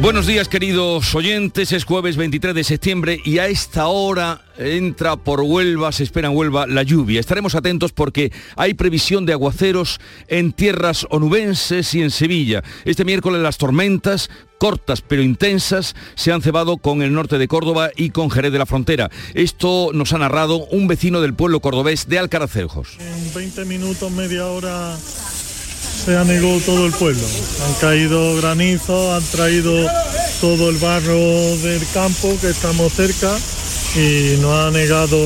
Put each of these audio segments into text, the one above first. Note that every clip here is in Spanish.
Buenos días queridos oyentes, es jueves 23 de septiembre y a esta hora entra por Huelva, se espera en Huelva la lluvia. Estaremos atentos porque hay previsión de aguaceros en tierras onubenses y en Sevilla. Este miércoles las tormentas cortas pero intensas se han cebado con el norte de Córdoba y con Jerez de la Frontera. Esto nos ha narrado un vecino del pueblo cordobés de Alcaracejos. En 20 minutos, media hora se anegó todo el pueblo. Han caído granizos, han traído todo el barro del campo que estamos cerca y nos ha anegado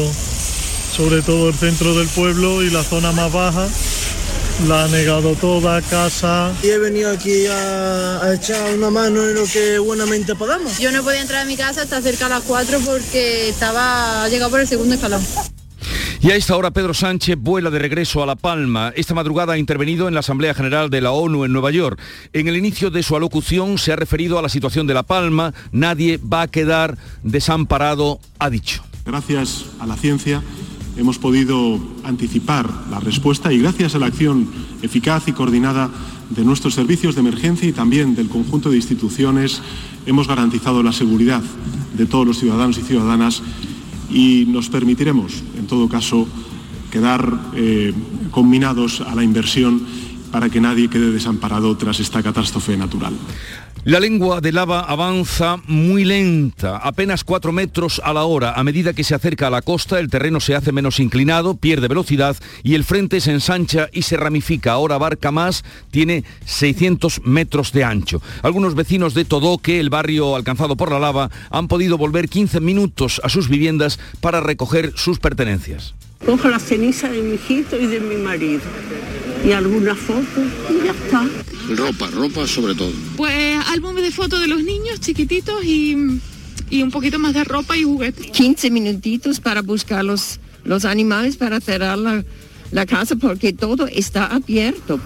sobre todo el centro del pueblo y la zona más baja. La ha negado toda casa. Y he venido aquí a, a echar una mano en lo que buenamente podamos. Yo no podía entrar a mi casa hasta cerca a las 4 porque estaba llegado por el segundo escalón. Y a esta hora Pedro Sánchez vuela de regreso a La Palma. Esta madrugada ha intervenido en la Asamblea General de la ONU en Nueva York. En el inicio de su alocución se ha referido a la situación de La Palma. Nadie va a quedar desamparado, ha dicho. Gracias a la ciencia hemos podido anticipar la respuesta y gracias a la acción eficaz y coordinada de nuestros servicios de emergencia y también del conjunto de instituciones hemos garantizado la seguridad de todos los ciudadanos y ciudadanas y nos permitiremos, en todo caso, quedar eh, combinados a la inversión para que nadie quede desamparado tras esta catástrofe natural. La lengua de lava avanza muy lenta, apenas 4 metros a la hora. A medida que se acerca a la costa, el terreno se hace menos inclinado, pierde velocidad y el frente se ensancha y se ramifica. Ahora abarca más, tiene 600 metros de ancho. Algunos vecinos de Todoque, el barrio alcanzado por la lava, han podido volver 15 minutos a sus viviendas para recoger sus pertenencias. Cojo la ceniza de mi hijito y de mi marido y algunas fotos y ya está. Ropa, ropa sobre todo. Pues álbumes de fotos de los niños chiquititos y, y, un poquito más de ropa y juguetes. 15 minutitos para buscar los, los animales para cerrar la, la casa porque todo está abierto.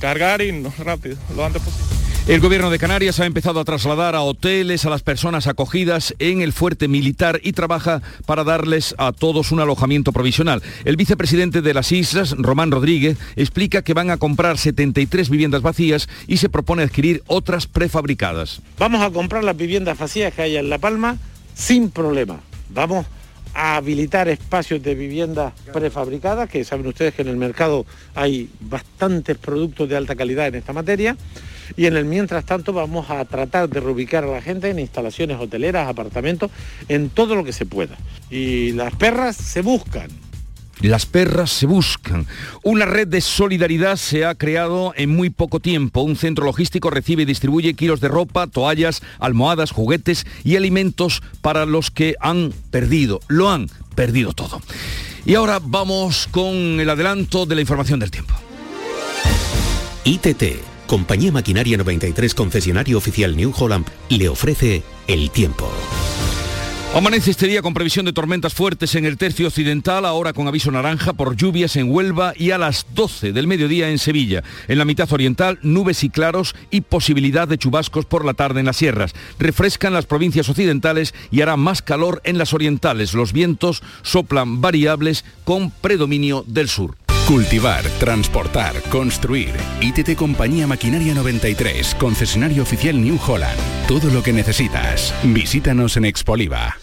Cargar y no, rápido, lo antes posible. El gobierno de Canarias ha empezado a trasladar a hoteles a las personas acogidas en el fuerte militar y trabaja para darles a todos un alojamiento provisional. El vicepresidente de las islas, Román Rodríguez, explica que van a comprar 73 viviendas vacías y se propone adquirir otras prefabricadas. Vamos a comprar las viviendas vacías que hay en La Palma sin problema. Vamos a habilitar espacios de viviendas prefabricadas, que saben ustedes que en el mercado hay bastantes productos de alta calidad en esta materia y en el mientras tanto vamos a tratar de reubicar a la gente en instalaciones hoteleras, apartamentos, en todo lo que se pueda. Y las perras se buscan. Las perras se buscan. Una red de solidaridad se ha creado en muy poco tiempo. Un centro logístico recibe y distribuye kilos de ropa, toallas, almohadas, juguetes y alimentos para los que han perdido, lo han perdido todo. Y ahora vamos con el adelanto de la información del tiempo. ITT Compañía Maquinaria 93, concesionario oficial New Holland, le ofrece el tiempo. Amanece este día con previsión de tormentas fuertes en el tercio occidental, ahora con aviso naranja por lluvias en Huelva y a las 12 del mediodía en Sevilla. En la mitad oriental, nubes y claros y posibilidad de chubascos por la tarde en las sierras. Refrescan las provincias occidentales y hará más calor en las orientales. Los vientos soplan variables con predominio del sur. Cultivar, transportar, construir. ITT Compañía Maquinaria 93, concesionario oficial New Holland. Todo lo que necesitas. Visítanos en Expoliva.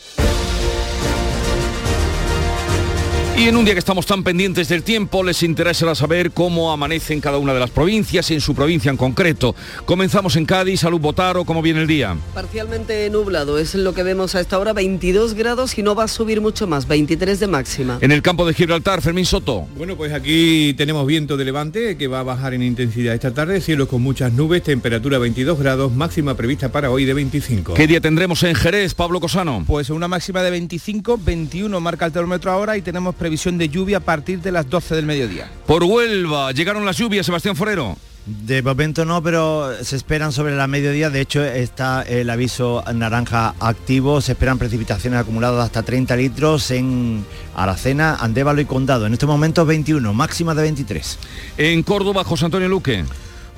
Y en un día que estamos tan pendientes del tiempo, les interesará saber cómo amanece en cada una de las provincias y en su provincia en concreto. Comenzamos en Cádiz, Salud Botaro, ¿cómo viene el día? Parcialmente nublado, es lo que vemos a esta hora, 22 grados y no va a subir mucho más, 23 de máxima. En el campo de Gibraltar, Fermín Soto. Bueno, pues aquí tenemos viento de levante que va a bajar en intensidad esta tarde, cielos con muchas nubes, temperatura 22 grados, máxima prevista para hoy de 25. ¿Qué día tendremos en Jerez, Pablo Cosano? Pues una máxima de 25, 21 marca el termómetro ahora y tenemos previsión de lluvia a partir de las 12 del mediodía. Por Huelva, llegaron las lluvias, Sebastián Forero. De momento no, pero se esperan sobre la mediodía. De hecho, está el aviso naranja activo. Se esperan precipitaciones acumuladas hasta 30 litros en Aracena, Andévalo y Condado. En estos momentos 21, máxima de 23. En Córdoba, José Antonio Luque.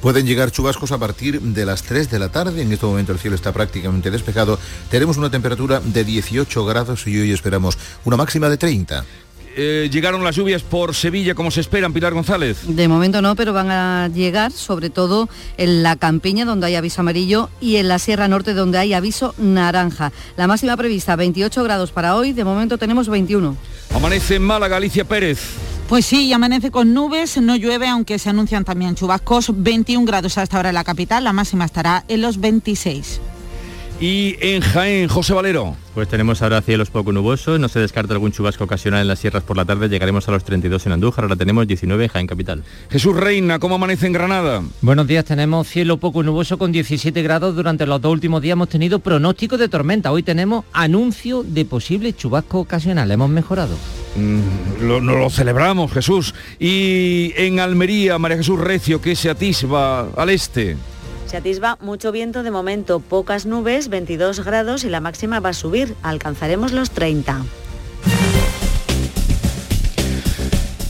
Pueden llegar chubascos a partir de las 3 de la tarde. En este momento el cielo está prácticamente despejado. Tenemos una temperatura de 18 grados y hoy esperamos una máxima de 30. Eh, llegaron las lluvias por Sevilla como se esperan, Pilar González. De momento no, pero van a llegar sobre todo en la campiña donde hay aviso amarillo y en la Sierra Norte donde hay aviso naranja. La máxima prevista 28 grados para hoy, de momento tenemos 21. Amanece en Málaga, Alicia Pérez. Pues sí, amanece con nubes, no llueve, aunque se anuncian también chubascos. 21 grados hasta ahora en la capital, la máxima estará en los 26. Y en Jaén, José Valero. Pues tenemos ahora cielos poco nubosos, no se descarta algún chubasco ocasional en las sierras por la tarde, llegaremos a los 32 en Andújar, ahora tenemos 19 en Jaén Capital. Jesús Reina, ¿cómo amanece en Granada? Buenos días, tenemos cielo poco nuboso con 17 grados, durante los dos últimos días hemos tenido pronóstico de tormenta, hoy tenemos anuncio de posible chubasco ocasional, hemos mejorado. Mm, lo, no lo celebramos, Jesús. Y en Almería, María Jesús Recio, que se atisba al este. Se atisba mucho viento de momento, pocas nubes, 22 grados y la máxima va a subir, alcanzaremos los 30.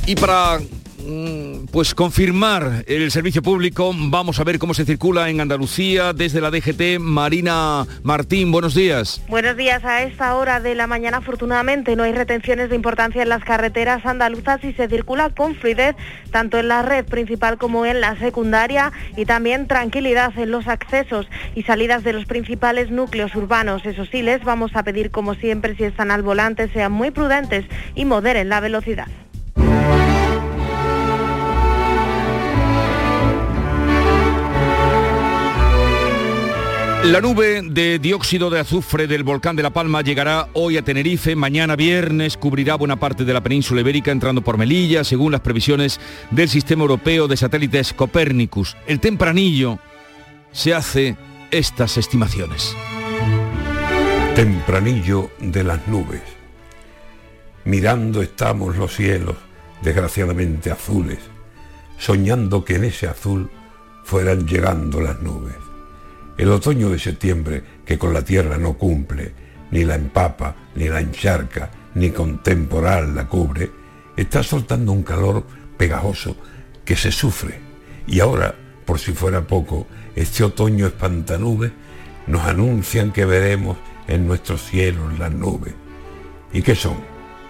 Y para pues confirmar el servicio público. Vamos a ver cómo se circula en Andalucía desde la DGT. Marina Martín, buenos días. Buenos días. A esta hora de la mañana, afortunadamente, no hay retenciones de importancia en las carreteras andaluzas y se circula con fluidez tanto en la red principal como en la secundaria y también tranquilidad en los accesos y salidas de los principales núcleos urbanos. Eso sí, les vamos a pedir, como siempre, si están al volante, sean muy prudentes y moderen la velocidad. La nube de dióxido de azufre del volcán de La Palma llegará hoy a Tenerife, mañana viernes cubrirá buena parte de la península ibérica entrando por Melilla, según las previsiones del Sistema Europeo de Satélites Copernicus. El tempranillo se hace estas estimaciones. Tempranillo de las nubes. Mirando estamos los cielos, desgraciadamente azules, soñando que en ese azul fueran llegando las nubes. El otoño de septiembre, que con la tierra no cumple, ni la empapa, ni la encharca, ni con temporal la cubre, está soltando un calor pegajoso que se sufre. Y ahora, por si fuera poco, este otoño espantanube nos anuncian que veremos en nuestros cielos las nubes. ¿Y qué son?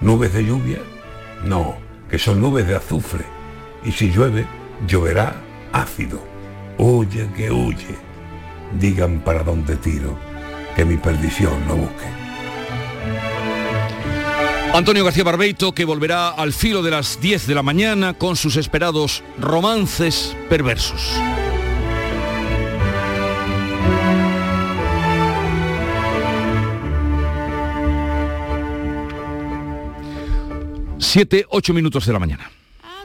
¿Nubes de lluvia? No, que son nubes de azufre. Y si llueve, lloverá ácido. Huye que huye digan para dónde tiro, que mi perdición no busque. Antonio García Barbeito que volverá al filo de las 10 de la mañana con sus esperados romances perversos. Siete, ocho minutos de la mañana.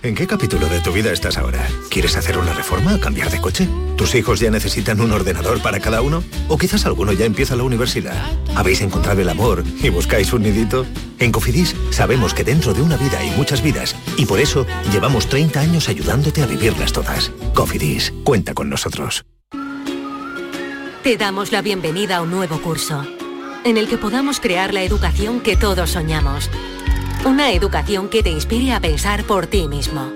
¿En qué capítulo de tu vida estás ahora? ¿Quieres hacer una reforma cambiar de coche? ¿Tus hijos ya necesitan un ordenador para cada uno? ¿O quizás alguno ya empieza la universidad? ¿Habéis encontrado el amor y buscáis un nidito? En Cofidis sabemos que dentro de una vida hay muchas vidas y por eso llevamos 30 años ayudándote a vivirlas todas. Cofidis, cuenta con nosotros. Te damos la bienvenida a un nuevo curso, en el que podamos crear la educación que todos soñamos una educación que te inspire a pensar por ti mismo.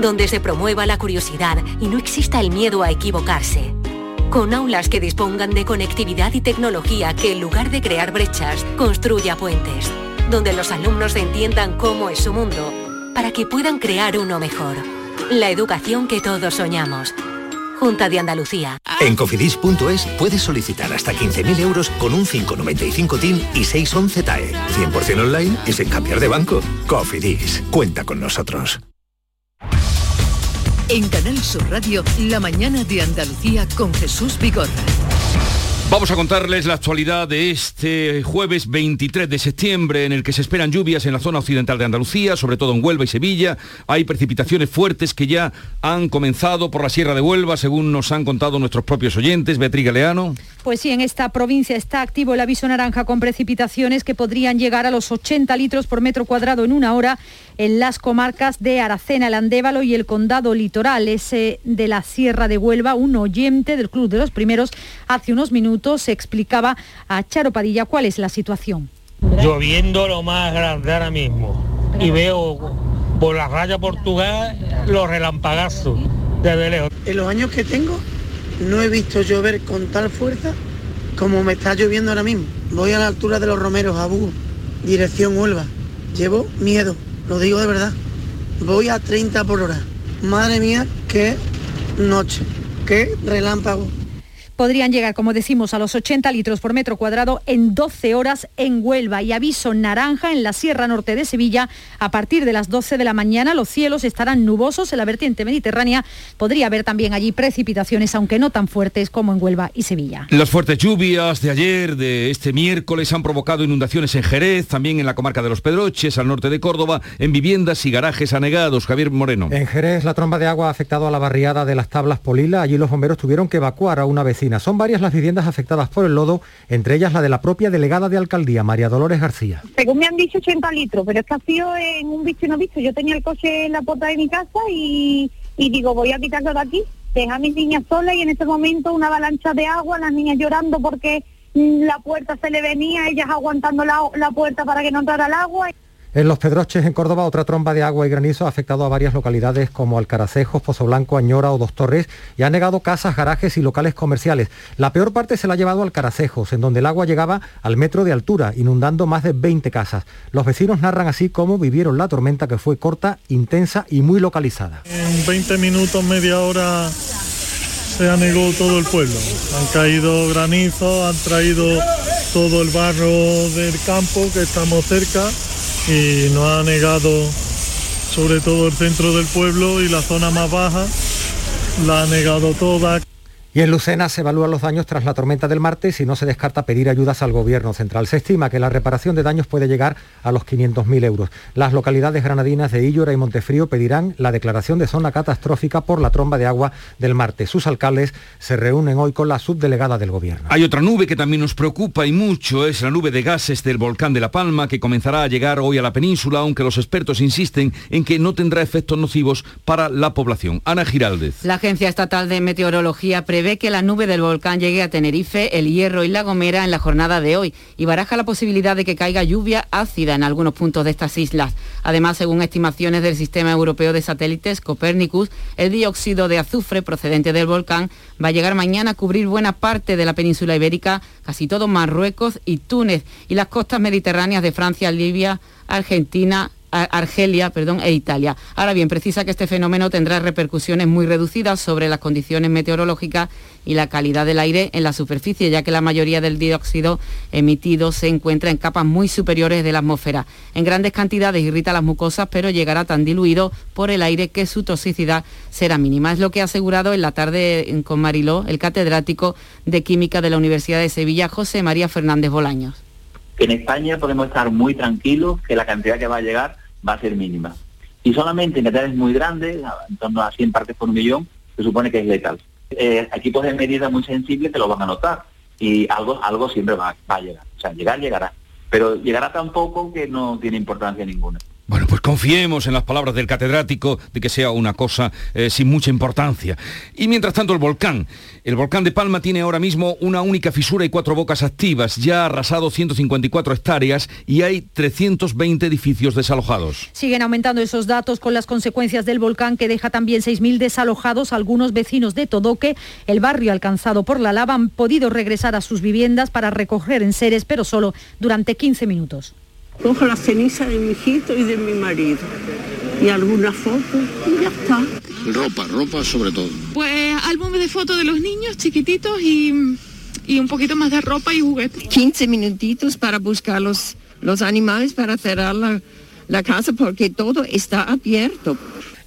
Donde se promueva la curiosidad y no exista el miedo a equivocarse. Con aulas que dispongan de conectividad y tecnología que en lugar de crear brechas, construya puentes. Donde los alumnos entiendan cómo es su mundo para que puedan crear uno mejor. La educación que todos soñamos. Junta de Andalucía. En cofidis.es puedes solicitar hasta 15.000 euros con un 595 TIN y 611 TAE. 100% online y sin cambiar de banco. Cofidis, cuenta con nosotros. En Canal Sur Radio, la mañana de Andalucía con Jesús Vigorra. Vamos a contarles la actualidad de este jueves 23 de septiembre en el que se esperan lluvias en la zona occidental de Andalucía, sobre todo en Huelva y Sevilla. Hay precipitaciones fuertes que ya han comenzado por la Sierra de Huelva, según nos han contado nuestros propios oyentes. Beatriz Galeano. Pues sí, en esta provincia está activo el aviso naranja con precipitaciones que podrían llegar a los 80 litros por metro cuadrado en una hora en las comarcas de Aracena, el Andévalo y el Condado Litoral. Ese de la Sierra de Huelva, un oyente del Club de los Primeros, hace unos minutos se explicaba a Charo Padilla cuál es la situación. Lloviendo lo más grande ahora mismo y veo por la raya Portugal los relampagazos desde lejos. En los años que tengo no he visto llover con tal fuerza como me está lloviendo ahora mismo. Voy a la altura de los Romeros, a Búho, dirección Huelva. Llevo miedo, lo digo de verdad. Voy a 30 por hora. Madre mía, qué noche, qué relámpago podrían llegar, como decimos, a los 80 litros por metro cuadrado en 12 horas en Huelva y aviso naranja en la Sierra Norte de Sevilla. A partir de las 12 de la mañana los cielos estarán nubosos en la vertiente mediterránea. Podría haber también allí precipitaciones, aunque no tan fuertes como en Huelva y Sevilla. Las fuertes lluvias de ayer, de este miércoles, han provocado inundaciones en Jerez, también en la comarca de los Pedroches, al norte de Córdoba, en viviendas y garajes anegados. Javier Moreno. En Jerez, la tromba de agua ha afectado a la barriada de las Tablas Polila. Allí los bomberos tuvieron que evacuar a una vecina son varias las viviendas afectadas por el lodo, entre ellas la de la propia delegada de alcaldía, María Dolores García. Según me han dicho 80 litros, pero es que ha sido en un visto y no visto. Yo tenía el coche en la puerta de mi casa y, digo, voy a quitarlo de aquí. Deja a mis niñas solas y en ese momento una avalancha de agua, las niñas llorando porque la puerta se le venía, ellas aguantando la puerta para que no entrara el agua. En Los Pedroches, en Córdoba, otra tromba de agua y granizo ha afectado a varias localidades como Alcaracejos, Pozo Blanco, Añora o Dos Torres y ha negado casas, garajes y locales comerciales. La peor parte se la ha llevado al Alcaracejos, en donde el agua llegaba al metro de altura, inundando más de 20 casas. Los vecinos narran así cómo vivieron la tormenta que fue corta, intensa y muy localizada. En 20 minutos, media hora se anegó todo el pueblo. Han caído granizo, han traído todo el barro del campo que estamos cerca y nos ha negado sobre todo el centro del pueblo y la zona más baja, la ha negado toda. Y en Lucena se evalúan los daños tras la tormenta del martes y no se descarta pedir ayudas al gobierno central. Se estima que la reparación de daños puede llegar a los 500.000 euros. Las localidades granadinas de Illora y Montefrío pedirán la declaración de zona catastrófica por la tromba de agua del martes. Sus alcaldes se reúnen hoy con la subdelegada del gobierno. Hay otra nube que también nos preocupa y mucho, es la nube de gases del volcán de La Palma que comenzará a llegar hoy a la península, aunque los expertos insisten en que no tendrá efectos nocivos para la población. Ana Giraldez. La Agencia Estatal de Meteorología prevé que la nube del volcán llegue a Tenerife, El Hierro y La Gomera en la jornada de hoy y baraja la posibilidad de que caiga lluvia ácida en algunos puntos de estas islas. Además, según estimaciones del Sistema Europeo de Satélites Copernicus, el dióxido de azufre procedente del volcán va a llegar mañana a cubrir buena parte de la península ibérica, casi todo Marruecos y Túnez y las costas mediterráneas de Francia, Libia, Argentina, Argelia perdón, e Italia. Ahora bien, precisa que este fenómeno tendrá repercusiones muy reducidas sobre las condiciones meteorológicas y la calidad del aire en la superficie, ya que la mayoría del dióxido emitido se encuentra en capas muy superiores de la atmósfera. En grandes cantidades irrita las mucosas, pero llegará tan diluido por el aire que su toxicidad será mínima. Es lo que ha asegurado en la tarde con Mariló el catedrático de Química de la Universidad de Sevilla, José María Fernández Bolaños que en España podemos estar muy tranquilos, que la cantidad que va a llegar va a ser mínima. Y solamente en cantidades muy grandes, en torno a 100 partes por millón, se supone que es letal. Eh, equipos de medida muy sensibles te lo van a notar y algo, algo siempre va, va a llegar. O sea, llegar, llegará. Pero llegará tan poco que no tiene importancia ninguna. Bueno, pues confiemos en las palabras del catedrático de que sea una cosa eh, sin mucha importancia. Y mientras tanto el volcán. El volcán de Palma tiene ahora mismo una única fisura y cuatro bocas activas. Ya ha arrasado 154 hectáreas y hay 320 edificios desalojados. Siguen aumentando esos datos con las consecuencias del volcán que deja también 6.000 desalojados. Algunos vecinos de Todoque, el barrio alcanzado por la lava, han podido regresar a sus viviendas para recoger enseres, pero solo durante 15 minutos. Cojo la ceniza de mi hijito y de mi marido y algunas fotos y ya está. Ropa, ropa sobre todo. Pues álbumes de fotos de los niños chiquititos y, y, un poquito más de ropa y juguetes. 15 minutitos para buscar los, los animales para cerrar la, la casa porque todo está abierto.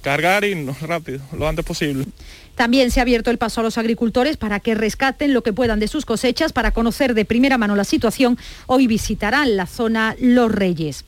Cargar y no, rápido, lo antes posible. También se ha abierto el paso a los agricultores para que rescaten lo que puedan de sus cosechas. Para conocer de primera mano la situación, hoy visitarán la zona Los Reyes.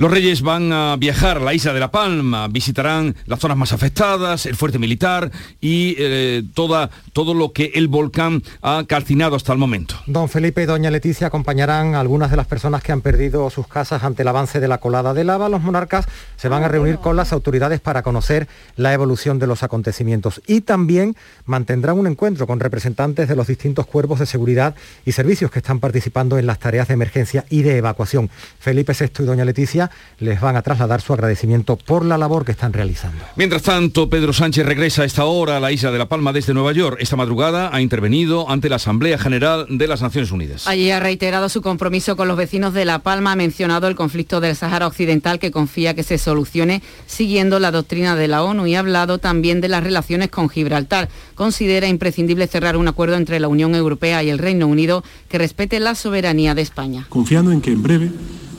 Los Reyes van a viajar a la isla de La Palma, visitarán las zonas más afectadas, el fuerte militar y eh, toda, todo lo que el volcán ha calcinado hasta el momento. Don Felipe y doña Leticia acompañarán a algunas de las personas que han perdido sus casas ante el avance de la colada de lava. Los monarcas se van a reunir con las autoridades para conocer la evolución de los acontecimientos y también mantendrán un encuentro con representantes de los distintos cuerpos de seguridad y servicios que están participando en las tareas de emergencia y de evacuación. Felipe VI y doña Leticia les van a trasladar su agradecimiento por la labor que están realizando. Mientras tanto, Pedro Sánchez regresa a esta hora a la isla de La Palma desde Nueva York. Esta madrugada ha intervenido ante la Asamblea General de las Naciones Unidas. Allí ha reiterado su compromiso con los vecinos de La Palma, ha mencionado el conflicto del Sahara Occidental que confía que se solucione siguiendo la doctrina de la ONU y ha hablado también de las relaciones con Gibraltar. Considera imprescindible cerrar un acuerdo entre la Unión Europea y el Reino Unido que respete la soberanía de España. Confiando en que en breve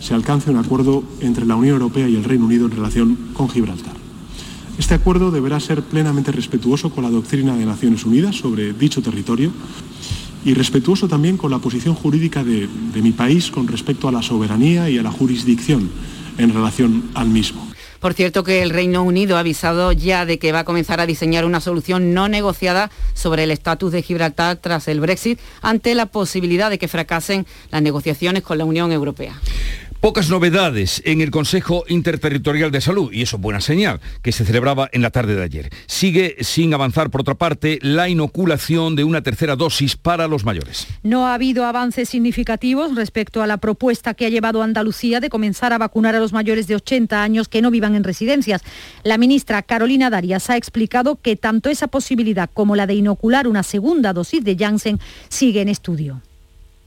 se alcance un acuerdo entre la Unión Europea y el Reino Unido en relación con Gibraltar. Este acuerdo deberá ser plenamente respetuoso con la doctrina de Naciones Unidas sobre dicho territorio y respetuoso también con la posición jurídica de, mi país con respecto a la soberanía y a la jurisdicción en relación al mismo. Por cierto que el Reino Unido ha avisado ya de que va a comenzar a diseñar una solución no negociada sobre el estatus de Gibraltar tras el Brexit ante la posibilidad de que fracasen las negociaciones con la Unión Europea. Pocas novedades en el Consejo Interterritorial de Salud, y eso es buena señal, que se celebraba en la tarde de ayer. Sigue sin avanzar, por otra parte, la inoculación de una tercera dosis para los mayores. No ha habido avances significativos respecto a la propuesta que ha llevado Andalucía de comenzar a vacunar a los mayores de 80 años que no vivan en residencias. La ministra Carolina Darias ha explicado que tanto esa posibilidad como la de inocular una segunda dosis de Janssen sigue en estudio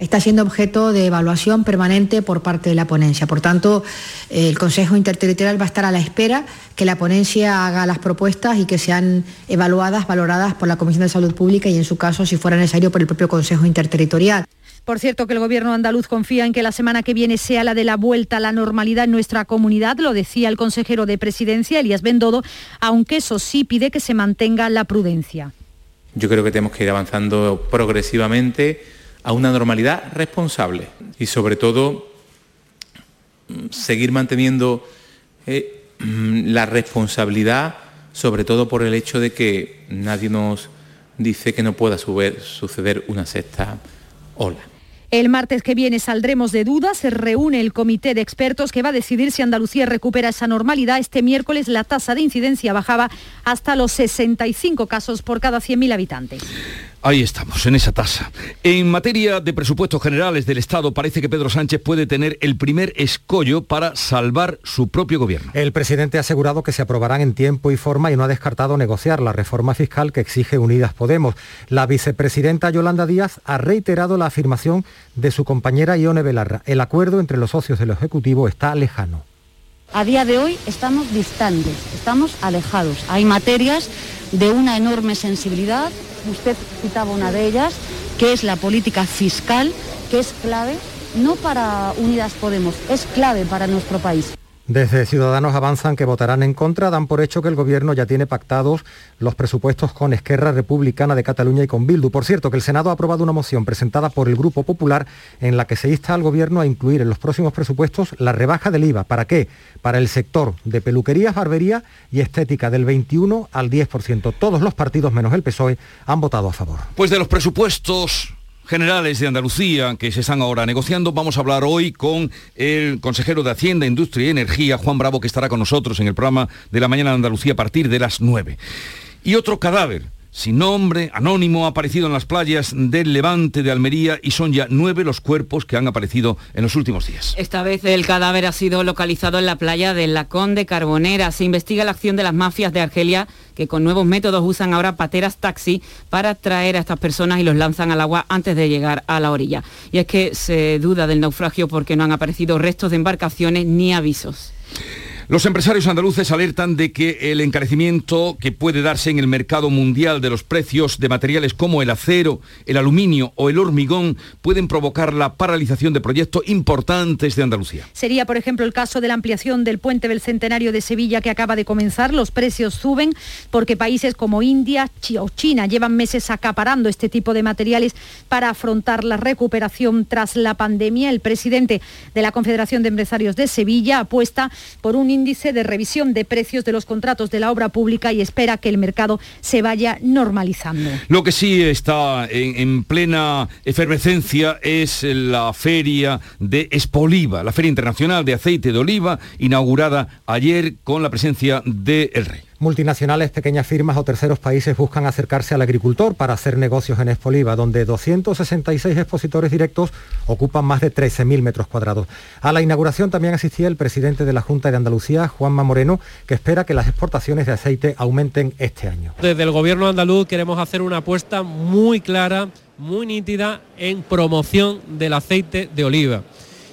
está siendo objeto de evaluación permanente por parte de la ponencia. Por tanto, el Consejo Interterritorial va a estar a la espera que la ponencia haga las propuestas y que sean evaluadas, valoradas por la Comisión de Salud Pública y, en su caso, si fuera necesario, por el propio Consejo Interterritorial. Por cierto, que el gobierno andaluz confía en que la semana que viene sea la de la vuelta a la normalidad en nuestra comunidad, lo decía el consejero de presidencia, Elías Bendodo, aunque eso sí pide que se mantenga la prudencia. Yo creo que tenemos que ir avanzando progresivamente a una normalidad responsable y sobre todo seguir manteniendo eh, la responsabilidad, sobre todo por el hecho de que nadie nos dice que no pueda suceder una sexta ola. El martes que viene saldremos de dudas. Se reúne el comité de expertos que va a decidir si Andalucía recupera esa normalidad. Este miércoles la tasa de incidencia bajaba hasta los 65 casos por cada 100.000 habitantes. Ahí estamos, en esa tasa. En materia de presupuestos generales del Estado, parece que Pedro Sánchez puede tener el primer escollo para salvar su propio gobierno. El presidente ha asegurado que se aprobarán en tiempo y forma y no ha descartado negociar la reforma fiscal que exige Unidas Podemos. La vicepresidenta Yolanda Díaz ha reiterado la afirmación de su compañera Ione Belarra. El acuerdo entre los socios del Ejecutivo está lejano. A día de hoy estamos distantes, estamos alejados. Hay materias de una enorme sensibilidad usted citaba una de ellas, que es la política fiscal, que es clave, no para Unidas Podemos, es clave para nuestro país. Desde Ciudadanos avanzan que votarán en contra, dan por hecho que el Gobierno ya tiene pactados los presupuestos con Esquerra Republicana de Cataluña y con Bildu. Por cierto, que el Senado ha aprobado una moción presentada por el Grupo Popular en la que se insta al Gobierno a incluir en los próximos presupuestos la rebaja del IVA. ¿Para qué? Para el sector de peluquerías, barbería y estética del 21 al 10%. Todos los partidos menos el PSOE han votado a favor. Pues de los presupuestos generales de Andalucía que se están ahora negociando. Vamos a hablar hoy con el consejero de Hacienda, Industria y Energía, Juan Bravo, que estará con nosotros en el programa de la mañana de Andalucía a partir de las 9. Y otro cadáver sin nombre, anónimo, ha aparecido en las playas del Levante de Almería y son ya nueve los cuerpos que han aparecido en los últimos días. Esta vez el cadáver ha sido localizado en la playa de Lacón de Carbonera. Se investiga la acción de las mafias de Argelia que con nuevos métodos usan ahora pateras taxi para traer a estas personas y los lanzan al agua antes de llegar a la orilla. Y es que se duda del naufragio porque no han aparecido restos de embarcaciones ni avisos. Los empresarios andaluces alertan de que el encarecimiento que puede darse en el mercado mundial de los precios de materiales como el acero, el aluminio o el hormigón pueden provocar la paralización de proyectos importantes de Andalucía. Sería, por ejemplo, el caso de la ampliación del puente del Centenario de Sevilla que acaba de comenzar. Los precios suben porque países como India o China llevan meses acaparando este tipo de materiales para afrontar la recuperación tras la pandemia. El presidente de la Confederación de Empresarios de Sevilla apuesta por un índice de revisión de precios de los contratos de la obra pública y espera que el mercado se vaya normalizando. Lo que sí está en, plena efervescencia es la feria de Espoliva, la Feria Internacional de Aceite de Oliva, inaugurada ayer con la presencia del Rey. Multinacionales, pequeñas firmas o terceros países buscan acercarse al agricultor para hacer negocios en Expoliva, donde 266 expositores directos ocupan más de 13.000 metros cuadrados. A la inauguración también asistía el presidente de la Junta de Andalucía, Juanma Moreno, que espera que las exportaciones de aceite aumenten este año. Desde el gobierno andaluz queremos hacer una apuesta muy clara, muy nítida en promoción del aceite de oliva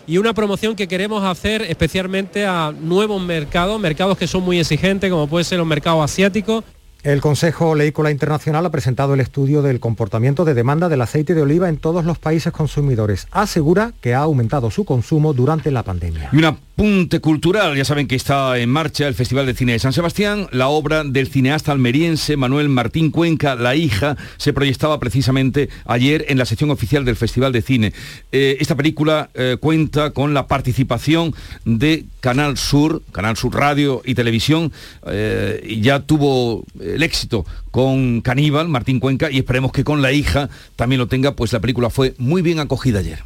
y una promoción que queremos hacer especialmente a nuevos mercados, mercados que son muy exigentes, como puede ser los mercados asiáticos. El Consejo Leícola Internacional ha presentado el estudio del comportamiento de demanda del aceite de oliva en todos los países consumidores. Asegura que ha aumentado su consumo durante la pandemia. Y un apunte cultural, ya saben que está en marcha el Festival de Cine de San Sebastián. La obra del cineasta almeriense Manuel Martín Cuenca, La hija, se proyectaba precisamente ayer en la sección oficial del Festival de Cine. Eh, esta película eh, cuenta con la participación de Canal Sur, Canal Sur Radio y Televisión. Eh, ya tuvo el éxito con Caníbal, Martín Cuenca, y esperemos que con la hija también lo tenga, pues la película fue muy bien acogida ayer.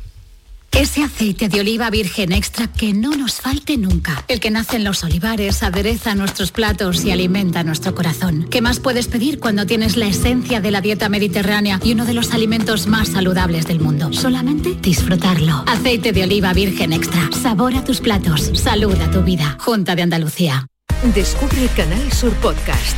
Ese aceite de oliva virgen extra que no nos falte nunca. El que nace en los olivares, adereza nuestros platos y alimenta nuestro corazón. ¿Qué más puedes pedir cuando tienes la esencia de la dieta mediterránea y uno de los alimentos más saludables del mundo? Solamente disfrutarlo. Aceite de oliva virgen extra. Sabor a tus platos. Salud a tu vida. Junta de Andalucía. Descubre Canal Sur Podcast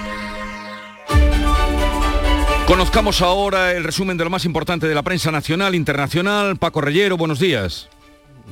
Conozcamos ahora el resumen de lo más importante de la prensa nacional, internacional. Paco Reyero, buenos días.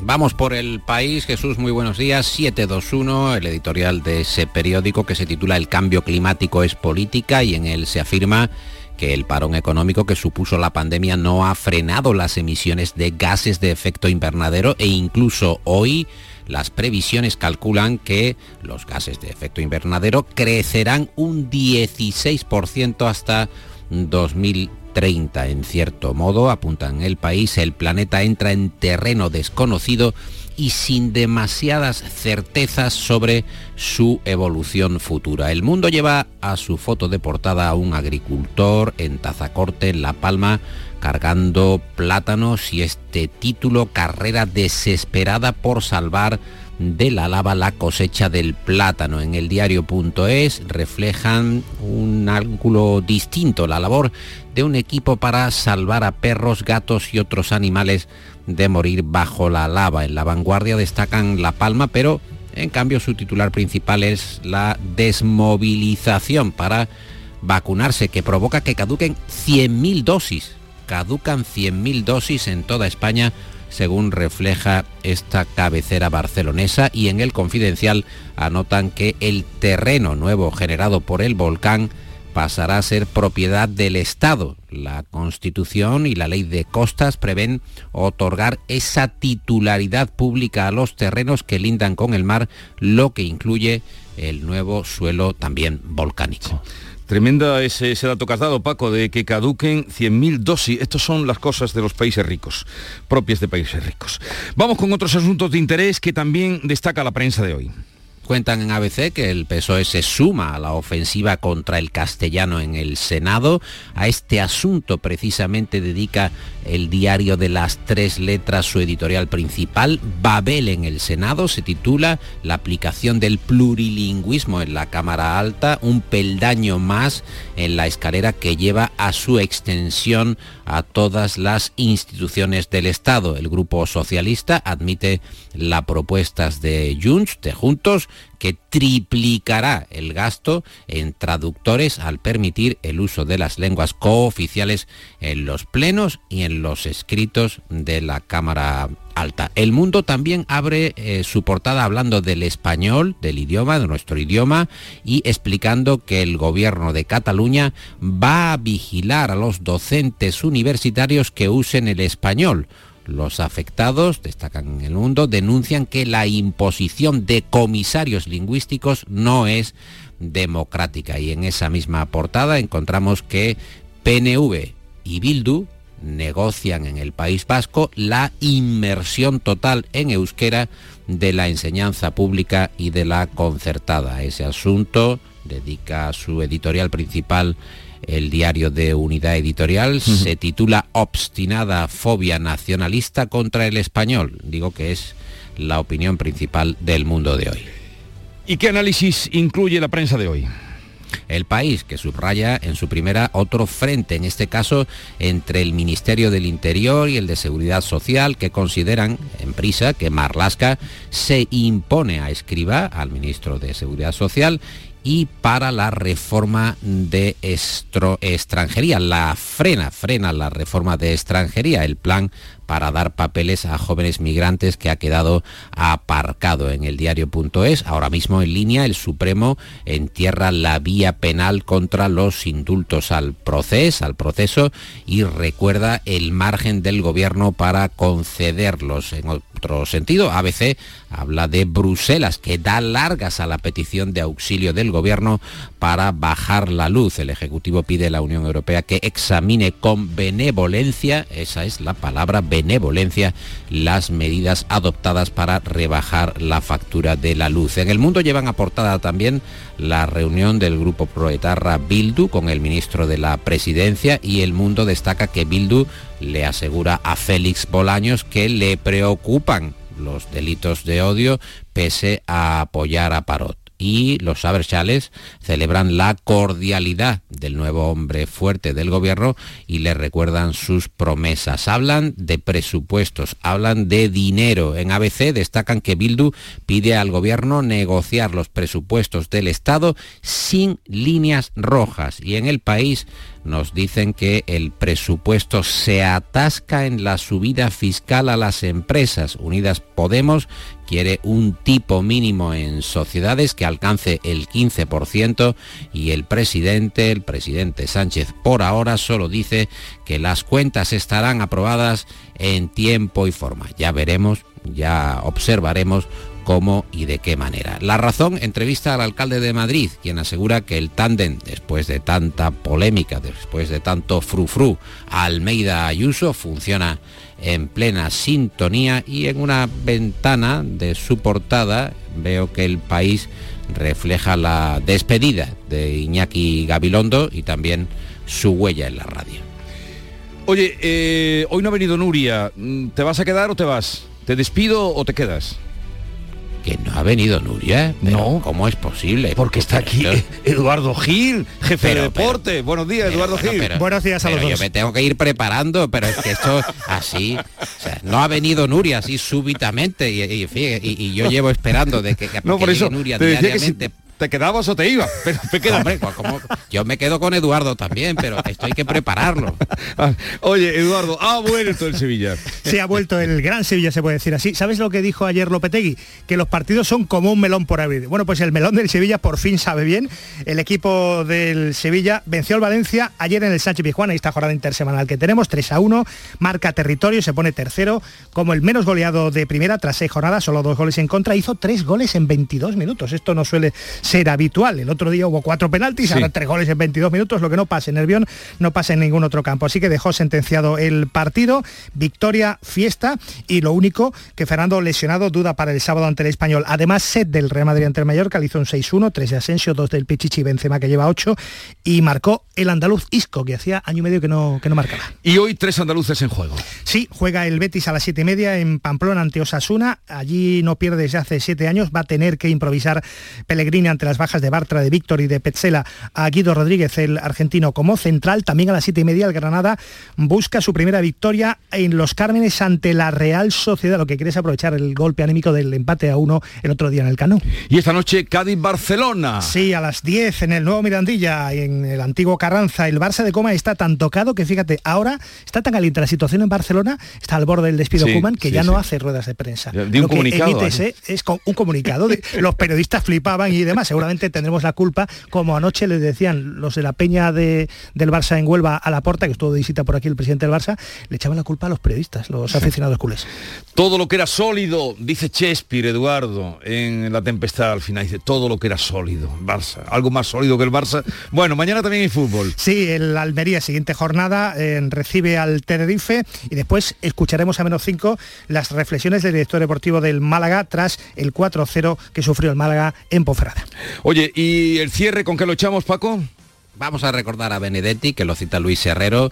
Vamos por el país, Jesús, muy buenos días. 721, el editorial de ese periódico que se titula El cambio climático es política y en él se afirma que el parón económico que supuso la pandemia no ha frenado las emisiones de gases de efecto invernadero e incluso hoy las previsiones calculan que los gases de efecto invernadero crecerán un 16% hasta 2030. En cierto modo, apuntan el país, el planeta entra en terreno desconocido y sin demasiadas certezas sobre su evolución futura. El mundo lleva a su foto de portada a un agricultor en Tazacorte, en La Palma, cargando plátanos y este título, carrera desesperada por salvar de la lava la cosecha del plátano. En el diario.es reflejan un ángulo distinto, la labor de un equipo para salvar a perros, gatos y otros animales de morir bajo la lava. En la vanguardia destacan La Palma, pero en cambio su titular principal es la desmovilización para vacunarse, que provoca que caduquen 100.000 dosis. Caducan 100.000 dosis en toda España según refleja esta cabecera barcelonesa y en el confidencial anotan que el terreno nuevo generado por el volcán pasará a ser propiedad del Estado. La Constitución y la Ley de Costas prevén otorgar esa titularidad pública a los terrenos que lindan con el mar, lo que incluye el nuevo suelo también volcánico. Tremenda ese, dato que has dado, Paco, de que caduquen 100.000 dosis. Estas son las cosas de los países ricos, propias de países ricos. Vamos con otros asuntos de interés que también destaca la prensa de hoy. Cuentan en ABC que el PSOE se suma a la ofensiva contra el castellano en el Senado. A este asunto precisamente dedica el diario de las tres letras su editorial principal. Babel en el Senado se titula La aplicación del plurilingüismo en la Cámara Alta, un peldaño más en la escalera que lleva a su extensión a todas las instituciones del Estado. El Grupo Socialista admite las propuestas de Junts, de Juntos, que triplicará el gasto en traductores al permitir el uso de las lenguas cooficiales en los plenos y en los escritos de la Cámara Alta. El mundo también abre eh, su portada hablando del español, del idioma, de nuestro idioma, y explicando que el gobierno de Cataluña va a vigilar a los docentes universitarios que usen el español los afectados, destacan en el mundo, denuncian que la imposición de comisarios lingüísticos no es democrática y en esa misma portada encontramos que PNV y Bildu negocian en el País Vasco la inmersión total en euskera de la enseñanza pública y de la concertada. Ese asunto dedica su editorial principal el diario de Unidad Editorial, se titula Obstinada fobia nacionalista contra el español. Digo que es la opinión principal del mundo de hoy. ¿Y qué análisis incluye la prensa de hoy? El país, que subraya en su primera otro frente, en este caso entre el Ministerio del Interior y el de Seguridad Social, que consideran en prisa que Marlasca se impone a escriba al ministro de Seguridad Social y para la reforma de extranjería. La frena, frena la reforma de extranjería, el plan para dar papeles a jóvenes migrantes que ha quedado aparcado en el diario.es. Ahora mismo en línea el Supremo entierra la vía penal contra los indultos al proceso, al proceso y recuerda el margen del gobierno para concederlos. En otro sentido, ABC habla de Bruselas que da largas a la petición de auxilio del gobierno para bajar la luz. El Ejecutivo pide a la Unión Europea que examine con benevolencia, esa es la palabra benevolencia las medidas adoptadas para rebajar la factura de la luz. En el mundo llevan aportada también la reunión del grupo proetarra Bildu con el ministro de la Presidencia y el mundo destaca que Bildu le asegura a Félix Bolaños que le preocupan los delitos de odio pese a apoyar a Parot y los Aberchales celebran la cordialidad del nuevo hombre fuerte del gobierno y le recuerdan sus promesas. Hablan de presupuestos, hablan de dinero. En ABC destacan que Bildu pide al gobierno negociar los presupuestos del Estado sin líneas rojas y en el país nos dicen que el presupuesto se atasca en la subida fiscal a las empresas. Unidas Podemos quiere un tipo mínimo en sociedades que alcance el 15% y el presidente, el presidente Sánchez por ahora solo dice que las cuentas estarán aprobadas en tiempo y forma. Ya veremos, ya observaremos cómo y de qué manera. La razón entrevista al alcalde de Madrid, quien asegura que el tándem, después de tanta polémica, después de tanto frufru, Almeida Ayuso, funciona en plena sintonía y en una ventana de su portada veo que el país refleja la despedida de Iñaki Gabilondo y también su huella en la radio. Oye, eh, hoy no ha venido Nuria. ¿Te vas a quedar o te vas? ¿Te despido o te quedas? Que no ha venido Nuria. no. ¿Cómo es posible? Porque está aquí Eduardo Gil, jefe de deporte. Buenos días, Eduardo Gil. Buenos días a los dos. Yo me tengo que ir preparando, pero es que esto así, no ha venido Nuria así súbitamente y, y, yo llevo esperando de que, no, por eso, Nuria diariamente ¿Te quedabas o te ibas? Pero me pues, yo me quedo con Eduardo también, pero esto hay que prepararlo. Ah, oye, Eduardo, ha vuelto el Sevilla. Sí, ha vuelto el gran Sevilla, se puede decir así. ¿Sabes lo que dijo ayer Lopetegui? Que los partidos son como un melón por abrir. Bueno, pues el melón del Sevilla por fin sabe bien. El equipo del Sevilla venció al Valencia ayer en el Sánchez Pizjuán, esta jornada intersemanal que tenemos, 3 a 1, marca territorio, se pone tercero como el menos goleado de primera tras seis jornadas, solo dos goles en contra, hizo tres goles en 22 minutos. Esto no suele ser habitual. El otro día hubo cuatro penaltis, ahora tres goles en 22 minutos, lo que no pasa en Nervión no pasa en ningún otro campo. Así que dejó sentenciado el partido, victoria, fiesta y lo único que Fernando lesionado duda para el sábado ante el español. Además, set del Real Madrid ante el Mallorca, hizo un 6-1, 3 de Asensio, 2 del Pichichi Benzema que lleva 8 y marcó el andaluz Isco, que hacía año y medio que no, que no marcaba. Y hoy tres andaluces en juego. Sí, juega el Betis a las siete y media en Pamplona ante Osasuna. Allí no pierde desde hace siete años. Va a tener que improvisar Pellegrini ante las bajas de Bartra, de Víctor y de Petzela a Guido Rodríguez, el argentino, como central. También a las siete y media el Granada busca su primera victoria en los Cármenes ante la Real Sociedad, lo que quiere es aprovechar el golpe anímico del empate a uno el otro día en el Cano. Y esta noche Cádiz-Barcelona. Sí, a las 10 en el nuevo Mirandilla, en el antiguo Carranza. El Barça de Coma está tan tocado que fíjate, ahora está tan caliente la situación en Barcelona, está al borde del despido sí, que ya no hace ruedas de prensa. De un lo comunicado. Que es, es un comunicado. De, los periodistas flipaban y demás. Seguramente tendremos la culpa, como anoche les decían los de la peña de, del Barça en Huelva a la porta, que estuvo de visita por aquí el presidente del Barça, le echaban la culpa a los periodistas, los aficionados culés. Todo lo que era sólido, dice Shakespeare, Eduardo, en La Tempestad al final, dice todo lo que era sólido, Barça, algo más sólido que el Barça. Bueno, mañana también hay fútbol. Sí, el Almería, siguiente jornada, eh, recibe al Tenerife y después escucharemos a menos 5 las reflexiones del director deportivo del Málaga tras el 4-0 que sufrió el Málaga en Ponferrada. Oye, ¿y el cierre con qué lo echamos, Paco? Vamos a recordar a Benedetti, que lo cita Luis Herrero.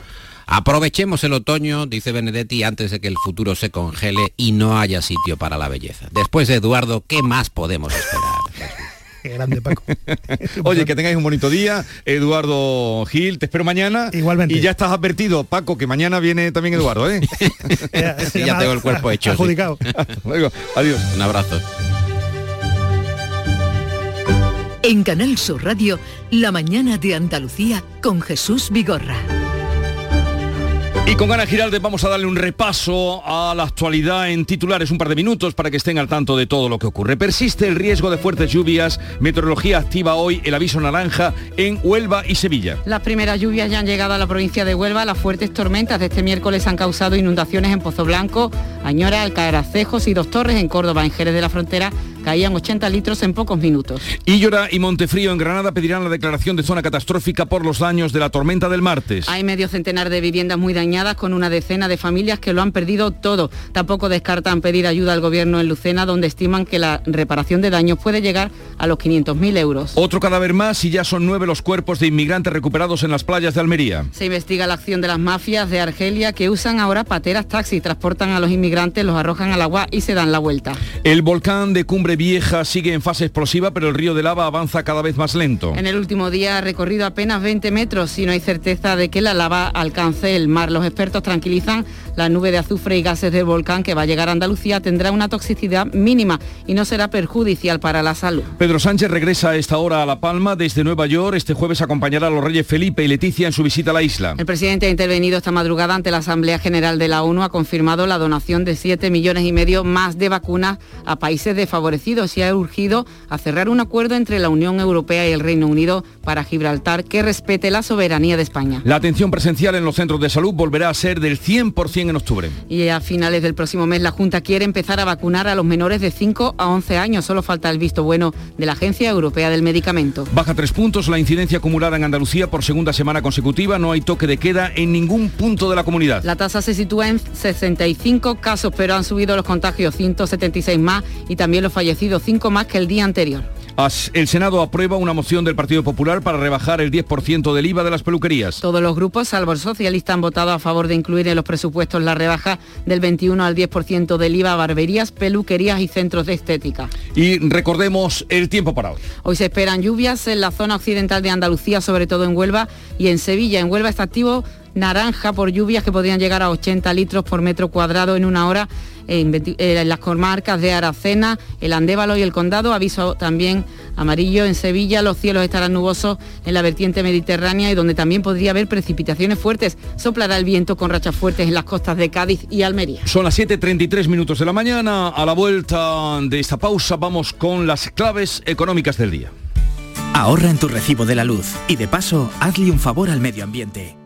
Aprovechemos el otoño, dice Benedetti, antes de que el futuro se congele y no haya sitio para la belleza. Después de Eduardo, ¿qué más podemos esperar? Qué grande, Paco. Oye, que tengáis un bonito día. Eduardo Gil, te espero mañana. Igualmente. Y ya estás advertido, Paco, que mañana viene también Eduardo, ¿eh? Sí, ya tengo el cuerpo hecho. sí. Adjudicado. Luego, adiós. Un abrazo. En Canal Sur Radio, La mañana de Andalucía con Jesús Vigorra. Y con Ana Giralde vamos a darle un repaso a la actualidad en titulares, un par de minutos para que estén al tanto de todo lo que ocurre. Persiste el riesgo de fuertes lluvias, meteorología activa hoy el aviso naranja en Huelva y Sevilla. Las primeras lluvias ya han llegado a la provincia de Huelva. Las fuertes tormentas de este miércoles han causado inundaciones en Pozo Blanco, Añora, Alcaracejos y Dos Torres en Córdoba. En Jerez de la Frontera caían 80 litros en pocos minutos. Illora y Montefrío en Granada pedirán la declaración de zona catastrófica por los daños de la tormenta del martes. Hay medio centenar de viviendas muy dañadas con una decena de familias que lo han perdido todo. Tampoco descartan pedir ayuda al gobierno en Lucena, donde estiman que la reparación de daños puede llegar a los 500.000 euros. Otro cadáver más y ya son nueve los cuerpos de inmigrantes recuperados en las playas de Almería. Se investiga la acción de las mafias de Argelia que usan ahora pateras taxi, transportan a los inmigrantes, los arrojan al agua y se dan la vuelta. El volcán de Cumbre Vieja sigue en fase explosiva, pero el río de lava avanza cada vez más lento. En el último día ha recorrido apenas 20 metros y no hay certeza de que la lava alcance el mar. Los expertos tranquilizan la nube de azufre y gases del volcán que va a llegar a Andalucía tendrá una toxicidad mínima y no será perjudicial para la salud. Pedro Sánchez regresa a esta hora a La Palma desde Nueva York. Este jueves acompañará a los reyes Felipe y Leticia en su visita a la isla. El presidente ha intervenido esta madrugada ante la Asamblea General de la ONU, ha confirmado la donación de 7 millones y medio más de vacunas a países desfavorecidos y ha urgido a cerrar un acuerdo entre la Unión Europea y el Reino Unido para Gibraltar que respete la soberanía de España. La atención presencial en los centros de salud volverá a ser del 100% en octubre. Y a finales del próximo mes la Junta quiere empezar a vacunar a los menores de 5 a 11 años. Solo falta el visto bueno de la Agencia Europea del Medicamento. Baja tres puntos la incidencia acumulada en Andalucía por segunda semana consecutiva. No hay toque de queda en ningún punto de la comunidad. La tasa se sitúa en 65 casos, pero han subido los contagios 176 más y también los fallecidos 5 más que el día anterior. El Senado aprueba una moción del Partido Popular para rebajar el 10% del IVA de las peluquerías. Todos los grupos, salvo el socialista, han votado a favor de incluir en los presupuestos la rebaja del 21 al 10% del IVA a barberías, peluquerías y centros de estética. Y recordemos el tiempo para hoy. Hoy se esperan lluvias en la zona occidental de Andalucía, sobre todo en Huelva y en Sevilla. En Huelva está activo naranja por lluvias que podrían llegar a 80 litros por metro cuadrado en una hora en, 20 eh, en las comarcas de Aracena, el Andévalo y el Condado. Aviso también amarillo en Sevilla. Los cielos estarán nubosos en la vertiente mediterránea y donde también podría haber precipitaciones fuertes. Soplará el viento con rachas fuertes en las costas de Cádiz y Almería. Son las 7.33 minutos de la mañana. A la vuelta de esta pausa vamos con las claves económicas del día. Ahorra en tu recibo de la luz y de paso hazle un favor al medio ambiente.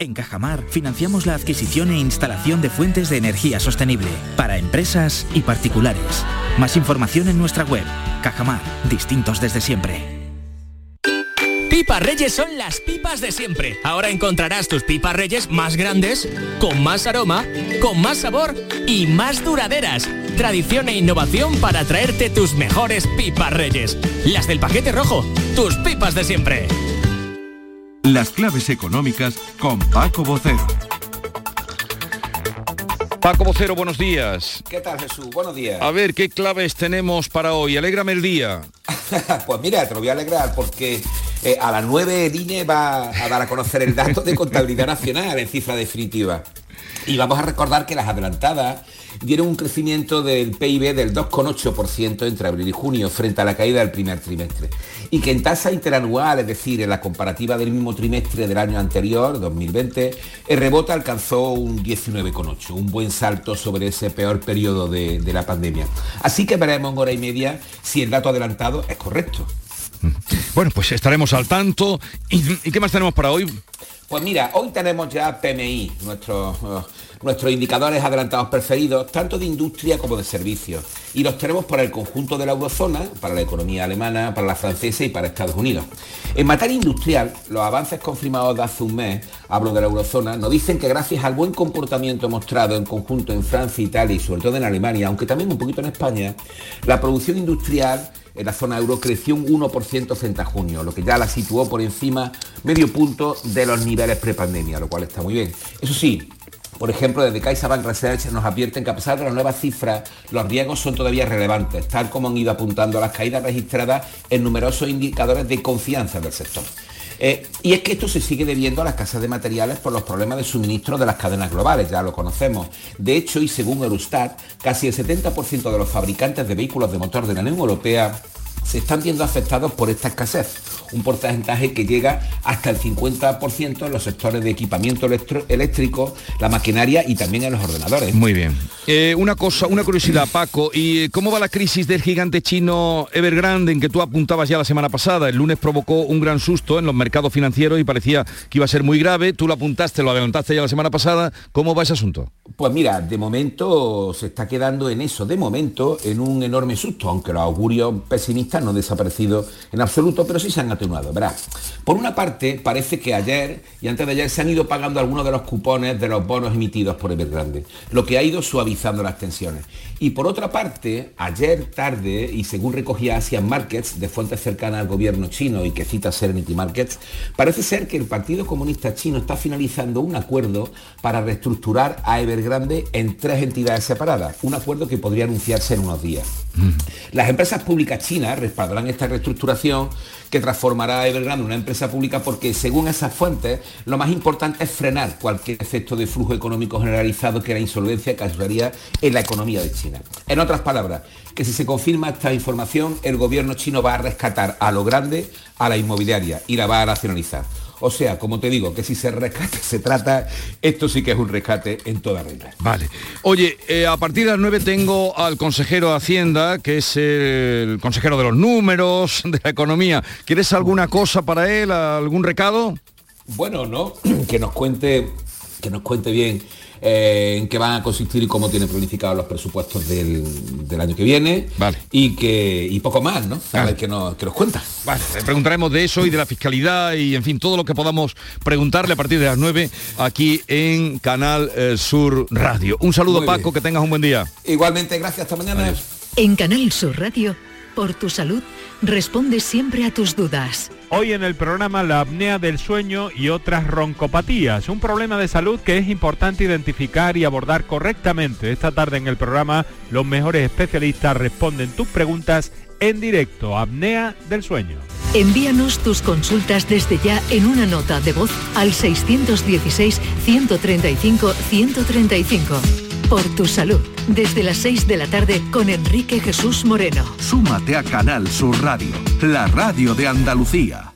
En Cajamar financiamos la adquisición e instalación de fuentes de energía sostenible para empresas y particulares. Más información en nuestra web. Cajamar, distintos desde siempre. Pipas Reyes son las pipas de siempre. Ahora encontrarás tus pipas Reyes más grandes, con más aroma, con más sabor y más duraderas. Tradición e innovación para traerte tus mejores pipas Reyes. Las del paquete rojo, tus pipas de siempre. Las claves económicas con Paco Bocero. Paco Vocero, buenos días. ¿Qué tal Jesús? Buenos días. A ver, ¿qué claves tenemos para hoy? Alégrame el día. Pues mira, te lo voy a alegrar porque eh, a las 9 DINE va a dar a conocer el dato de contabilidad nacional en cifra definitiva. Y vamos a recordar que las adelantadas dieron un crecimiento del PIB del 2,8% entre abril y junio frente a la caída del primer trimestre. Y que en tasa interanual, es decir, en la comparativa del mismo trimestre del año anterior, 2020, el rebote alcanzó un 19,8, un buen salto sobre ese peor periodo de, de la pandemia. Así que veremos en hora y media si el dato adelantado es correcto. Bueno, pues estaremos al tanto. ¿Y, qué más tenemos para hoy? Pues mira, hoy tenemos ya PMI, nuestros, uh, nuestros indicadores adelantados preferidos, tanto de industria como de servicios. Y los tenemos para el conjunto de la eurozona, para la economía alemana, para la francesa y para Estados Unidos. En materia industrial, los avances confirmados de hace un mes, hablo de la eurozona, nos dicen que gracias al buen comportamiento mostrado en conjunto en Francia, Italia y sobre todo en Alemania, aunque también un poquito en España, la producción industrial en la zona euro creció un 1% frente a junio, lo que ya la situó por encima medio punto de los niveles prepandemia, lo cual está muy bien. Eso sí, por ejemplo, desde CaixaBank Research nos advierten que a pesar de las nuevas cifras, los riesgos son todavía relevantes, tal como han ido apuntando las caídas registradas en numerosos indicadores de confianza del sector. Eh, y es que esto se sigue debiendo a las casas de materiales por los problemas de suministro de las cadenas globales, ya lo conocemos. De hecho, y según Eurostat, casi el 70% de los fabricantes de vehículos de motor de la Unión Europea se están viendo afectados por esta escasez, un porcentaje que llega hasta el 50% en los sectores de equipamiento eléctrico, la maquinaria y también en los ordenadores. Muy bien. Eh, una cosa, una curiosidad, Paco, ¿y cómo va la crisis del gigante chino Evergrande en que tú apuntabas ya la semana pasada? El lunes provocó un gran susto en los mercados financieros y parecía que iba a ser muy grave. Tú lo apuntaste, lo adelantaste ya la semana pasada. ¿Cómo va ese asunto? Pues mira, de momento se está quedando en eso, de momento en un enorme susto, aunque los augurios pesimistas no desaparecido en absoluto, pero sí se han atenuado. Verá, por una parte, parece que ayer y antes de ayer se han ido pagando algunos de los cupones de los bonos emitidos por Evergrande, lo que ha ido suavizando las tensiones. Y por otra parte, ayer tarde, y según recogía Asian Markets, de fuentes cercanas al gobierno chino y que cita Serenity Markets, parece ser que el Partido Comunista Chino está finalizando un acuerdo para reestructurar a Evergrande en tres entidades separadas, un acuerdo que podría anunciarse en unos días. Las empresas públicas chinas respaldarán esta reestructuración que transformará a Evergrande en una empresa pública porque según esas fuentes lo más importante es frenar cualquier efecto de flujo económico generalizado que la insolvencia causaría en la economía de China. En otras palabras, que si se confirma esta información, el gobierno chino va a rescatar a lo grande a la inmobiliaria y la va a racionalizar. O sea, como te digo, que si se rescate se trata, esto sí que es un rescate en toda regla. Vale. Oye, eh, a partir de las 9 tengo al consejero de Hacienda, que es el consejero de los números, de la economía. ¿Quieres alguna cosa para él, algún recado? Bueno, no, que nos cuente, que nos cuente bien eh, en qué van a consistir y cómo tiene planificados los presupuestos del, del, año que viene. Vale. Y que y poco más, ¿no? A ver qué nos, que nos cuenta. Vale, le preguntaremos de eso y de la fiscalidad y en fin, todo lo que podamos preguntarle a partir de las 9 aquí en Canal eh, Sur Radio. Un saludo Muy Paco, bien. que tengas un buen día. Igualmente, gracias, hasta mañana. En Canal Sur Radio, por tu salud, responde siempre a tus dudas. Hoy en el programa la apnea del sueño y otras roncopatías, un problema de salud que es importante identificar y abordar correctamente. Esta tarde en el programa los mejores especialistas responden tus preguntas en directo, apnea del sueño. Envíanos tus consultas desde ya en una nota de voz al 616-135-135. Por tu salud, desde las 6 de la tarde con Enrique Jesús Moreno. Súmate a Canal Sur Radio, la radio de Andalucía.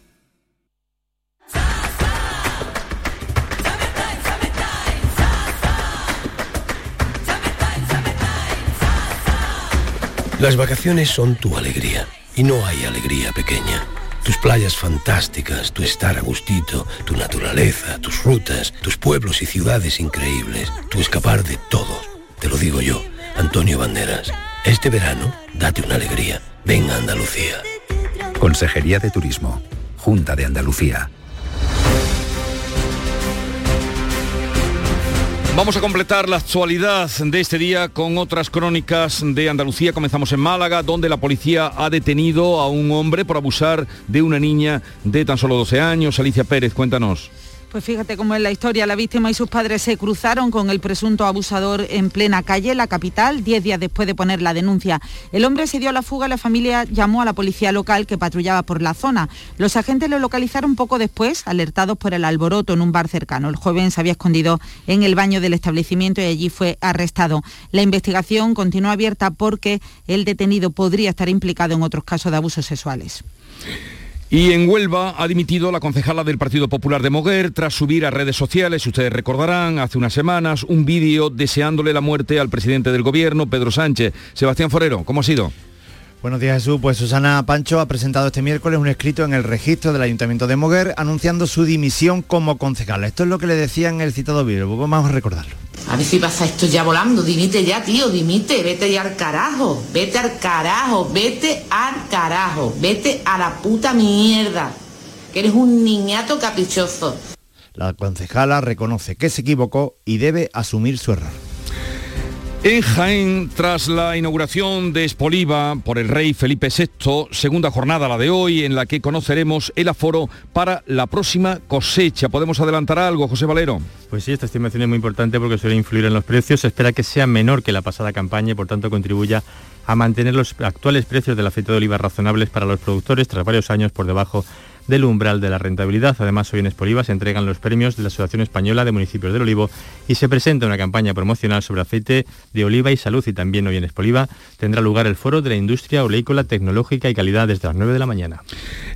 Las vacaciones son tu alegría y no hay alegría pequeña. Tus playas fantásticas, tu estar a gustito, tu naturaleza, tus rutas, tus pueblos y ciudades increíbles, tu escapar de todo. Te lo digo yo, Antonio Banderas. Este verano, date una alegría. Ven a Andalucía. Consejería de Turismo, Junta de Andalucía. Vamos a completar la actualidad de este día con otras crónicas de Andalucía. Comenzamos en Málaga, donde la policía ha detenido a un hombre por abusar de una niña de tan solo 12 años. Alicia Pérez, cuéntanos. Pues fíjate cómo es la historia. La víctima y sus padres se cruzaron con el presunto abusador en plena calle, la capital, diez días después de poner la denuncia. El hombre se dio a la fuga y la familia llamó a la policía local que patrullaba por la zona. Los agentes lo localizaron poco después, alertados por el alboroto en un bar cercano. El joven se había escondido en el baño del establecimiento y allí fue arrestado. La investigación continúa abierta porque el detenido podría estar implicado en otros casos de abusos sexuales. Y en Huelva ha dimitido la concejala del Partido Popular de Moguer tras subir a redes sociales, ustedes recordarán, hace unas semanas, un vídeo deseándole la muerte al presidente del gobierno, Pedro Sánchez. Sebastián Forero, ¿cómo ha sido? Buenos días Jesús, pues Susana Pancho ha presentado este miércoles un escrito en el registro del Ayuntamiento de Moguer anunciando su dimisión como concejal. Esto es lo que le decía en el citado vídeo, vamos a recordarlo. A ver si pasa esto ya volando, dimite ya, tío, dimite, vete ya al carajo, vete al carajo, vete al carajo, vete a la puta mierda, que eres un niñato caprichoso. La concejala reconoce que se equivocó y debe asumir su error. En Jaén, tras la inauguración de Espoliva por el rey Felipe VI, segunda jornada la de hoy, en la que conoceremos el aforo para la próxima cosecha. ¿Podemos adelantar algo, José Valero? Pues sí, esta estimación es muy importante porque suele influir en los precios. Se espera que sea menor que la pasada campaña y por tanto contribuya a mantener los actuales precios del aceite de oliva razonables para los productores tras varios años por debajo del umbral de la rentabilidad. Además, hoy en Espoliva se entregan los premios de la Asociación Española de Municipios del Olivo y se presenta una campaña promocional sobre aceite de oliva y salud. Y también hoy en Espoliva tendrá lugar el foro de la industria oleícola tecnológica y calidad desde las 9 de la mañana.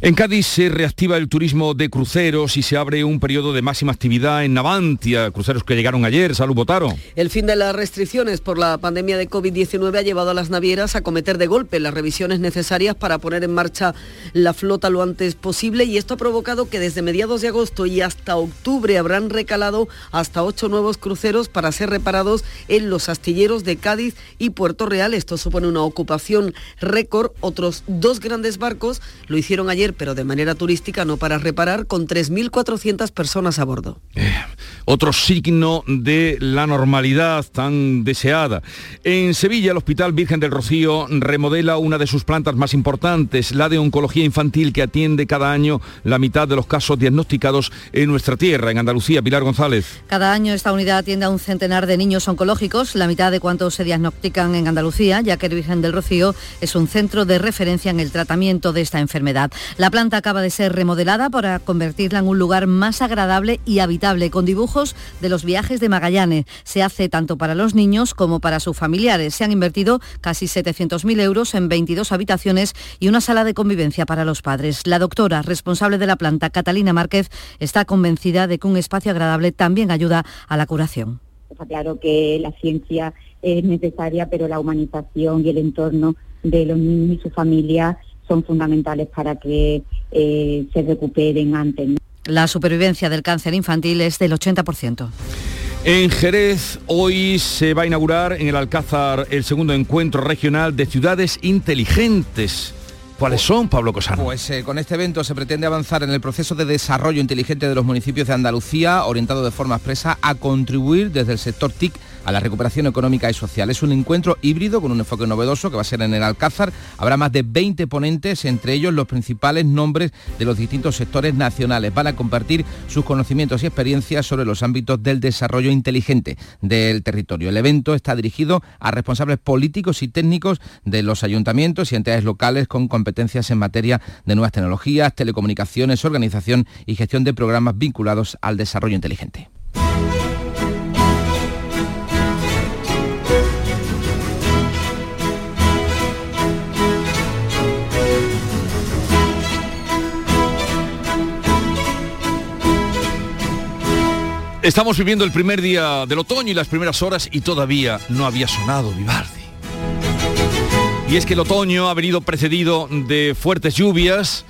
En Cádiz se reactiva el turismo de cruceros y se abre un periodo de máxima actividad en Navantia, cruceros que llegaron ayer. Salud, Botaro. El fin de las restricciones por la pandemia de COVID-19 ha llevado a las navieras a cometer de golpe las revisiones necesarias para poner en marcha la flota lo antes posible y esto ha provocado que desde mediados de agosto y hasta octubre habrán recalado hasta ocho nuevos cruceros para ser reparados en los astilleros de Cádiz y Puerto Real. Esto supone una ocupación récord. Otros dos grandes barcos lo hicieron ayer, pero de manera turística, no para reparar, con 3.400 personas a bordo. Eh, otro signo de la normalidad tan deseada. En Sevilla, el Hospital Virgen del Rocío remodela una de sus plantas más importantes, la de oncología infantil, que atiende cada año la mitad de los casos diagnosticados en nuestra tierra, en Andalucía. Pilar González. Cada año esta unidad atiende a un centenar de niños oncológicos, la mitad de cuantos se diagnostican en Andalucía, ya que el Virgen del Rocío es un centro de referencia en el tratamiento de esta enfermedad. La planta acaba de ser remodelada para convertirla en un lugar más agradable y habitable, con dibujos de los viajes de Magallanes. Se hace tanto para los niños como para sus familiares. Se han invertido casi 700.000 euros en 22 habitaciones y una sala de convivencia para los padres. La doctora responsable de la planta, Catalina Márquez, está convencida de que un espacio agradable también ayuda a la curación. Está claro que la ciencia es necesaria, pero la humanización y el entorno de los niños y su familia son fundamentales para que eh, se recuperen antes. La supervivencia del cáncer infantil es del 80%. En Jerez hoy se va a inaugurar en el Alcázar el segundo encuentro regional de ciudades inteligentes. ¿Cuáles son, Pablo Cosano? Pues eh, con este evento se pretende avanzar en el proceso de desarrollo inteligente de los municipios de Andalucía, orientado de forma expresa a contribuir desde el sector TIC a la recuperación económica y social. Es un encuentro híbrido con un enfoque novedoso que va a ser en el Alcázar. Habrá más de 20 ponentes, entre ellos los principales nombres de los distintos sectores nacionales. Van a compartir sus conocimientos y experiencias sobre los ámbitos del desarrollo inteligente del territorio. El evento está dirigido a responsables políticos y técnicos de los ayuntamientos y entidades locales con competencias en materia de nuevas tecnologías, telecomunicaciones, organización y gestión de programas vinculados al desarrollo inteligente. Estamos viviendo el primer día del otoño y las primeras horas y todavía no había sonado Vivaldi. Y es que el otoño ha venido precedido de fuertes lluvias.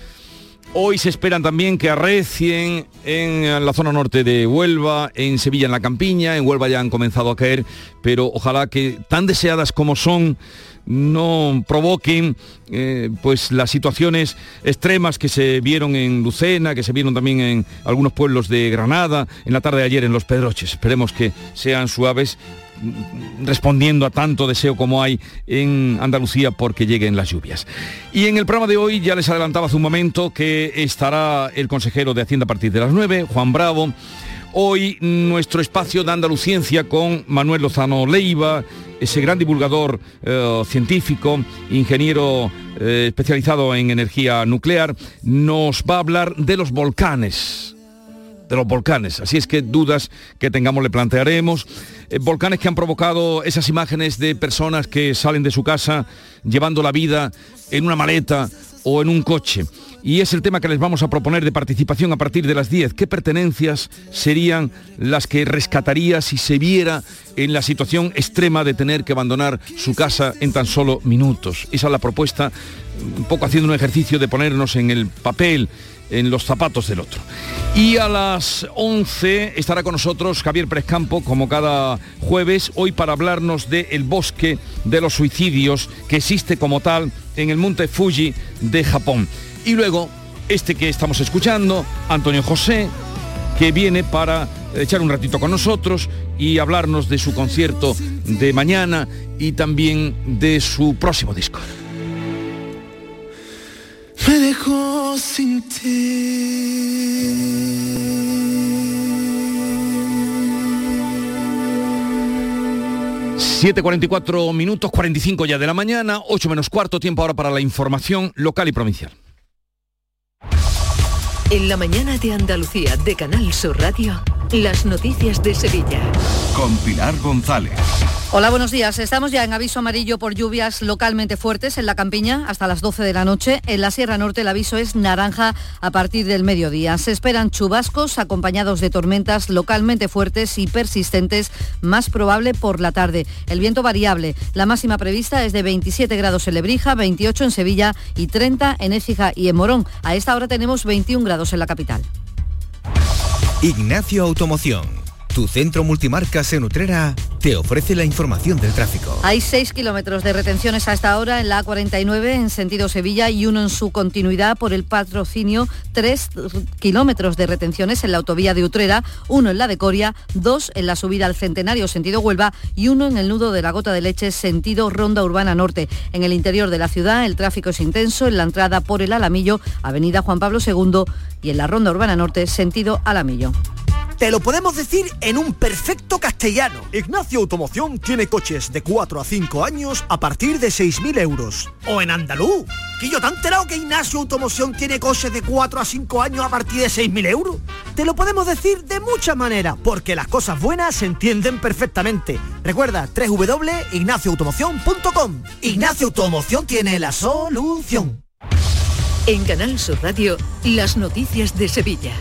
Hoy se esperan también que arrecien en la zona norte de Huelva, en Sevilla en la Campiña, en Huelva ya han comenzado a caer, pero ojalá que tan deseadas como son no provoquen eh, pues las situaciones extremas que se vieron en Lucena, que se vieron también en algunos pueblos de Granada, en la tarde de ayer en Los Pedroches. Esperemos que sean suaves respondiendo a tanto deseo como hay en Andalucía porque lleguen las lluvias. Y en el programa de hoy ya les adelantaba hace un momento que estará el consejero de Hacienda a partir de las 9, Juan Bravo. Hoy nuestro espacio de Andaluciencia con Manuel Lozano Leiva, ese gran divulgador eh, científico, ingeniero eh, especializado en energía nuclear, nos va a hablar de los volcanes de los volcanes. Así es que dudas que tengamos le plantearemos. Eh, volcanes que han provocado esas imágenes de personas que salen de su casa llevando la vida en una maleta o en un coche y es el tema que les vamos a proponer de participación a partir de las 10. ¿Qué pertenencias serían las que rescataría si se viera en la situación extrema de tener que abandonar su casa en tan solo minutos? Esa es la propuesta, un poco haciendo un ejercicio de ponernos en el papel en los zapatos del otro. Y a las 11 estará con nosotros Javier Prescampo, como cada jueves, hoy para hablarnos del el bosque de los suicidios que existe como tal en el monte Fuji de Japón. Y luego, este que estamos escuchando, Antonio José, que viene para echar un ratito con nosotros y hablarnos de su concierto de mañana y también de su próximo disco. Me dejó sin ti. 7.44 minutos, 45 ya de la mañana, 8 menos cuarto, tiempo ahora para la información local y provincial. En la mañana de Andalucía de Canal Sur Radio, las noticias de Sevilla. Con Pilar González. Hola, buenos días. Estamos ya en aviso amarillo por lluvias localmente fuertes en la campiña hasta las 12 de la noche. En la Sierra Norte el aviso es naranja a partir del mediodía. Se esperan chubascos acompañados de tormentas localmente fuertes y persistentes, más probable por la tarde. El viento variable. La máxima prevista es de 27 grados en Lebrija, 28 en Sevilla y 30 en Écija y en Morón. A esta hora tenemos 21 grados en la capital. Ignacio Automoción tu centro multimarcas en Utrera te ofrece la información del tráfico. Hay 6 kilómetros de retenciones a esta hora en la A49 en sentido Sevilla y uno en su continuidad por el patrocinio, 3 kilómetros de retenciones en la autovía de Utrera, uno en la de Coria, dos en la subida al Centenario sentido Huelva y uno en el nudo de la Gota de Leche sentido Ronda Urbana Norte. En el interior de la ciudad el tráfico es intenso en la entrada por el Alamillo, Avenida Juan Pablo II y en la Ronda Urbana Norte sentido Alamillo. Te lo podemos decir en un perfecto castellano. Ignacio Automoción tiene coches de 4 a 5 años a partir de 6.000 euros. O en andaluz. Que yo te he enterado que Ignacio Automoción tiene coches de 4 a 5 años a partir de 6.000 euros. Te lo podemos decir de muchas maneras, porque las cosas buenas se entienden perfectamente. Recuerda, www.ignacioautomoción.com. Ignacio Automoción tiene la solución. En Canal Sur Radio, las noticias de Sevilla.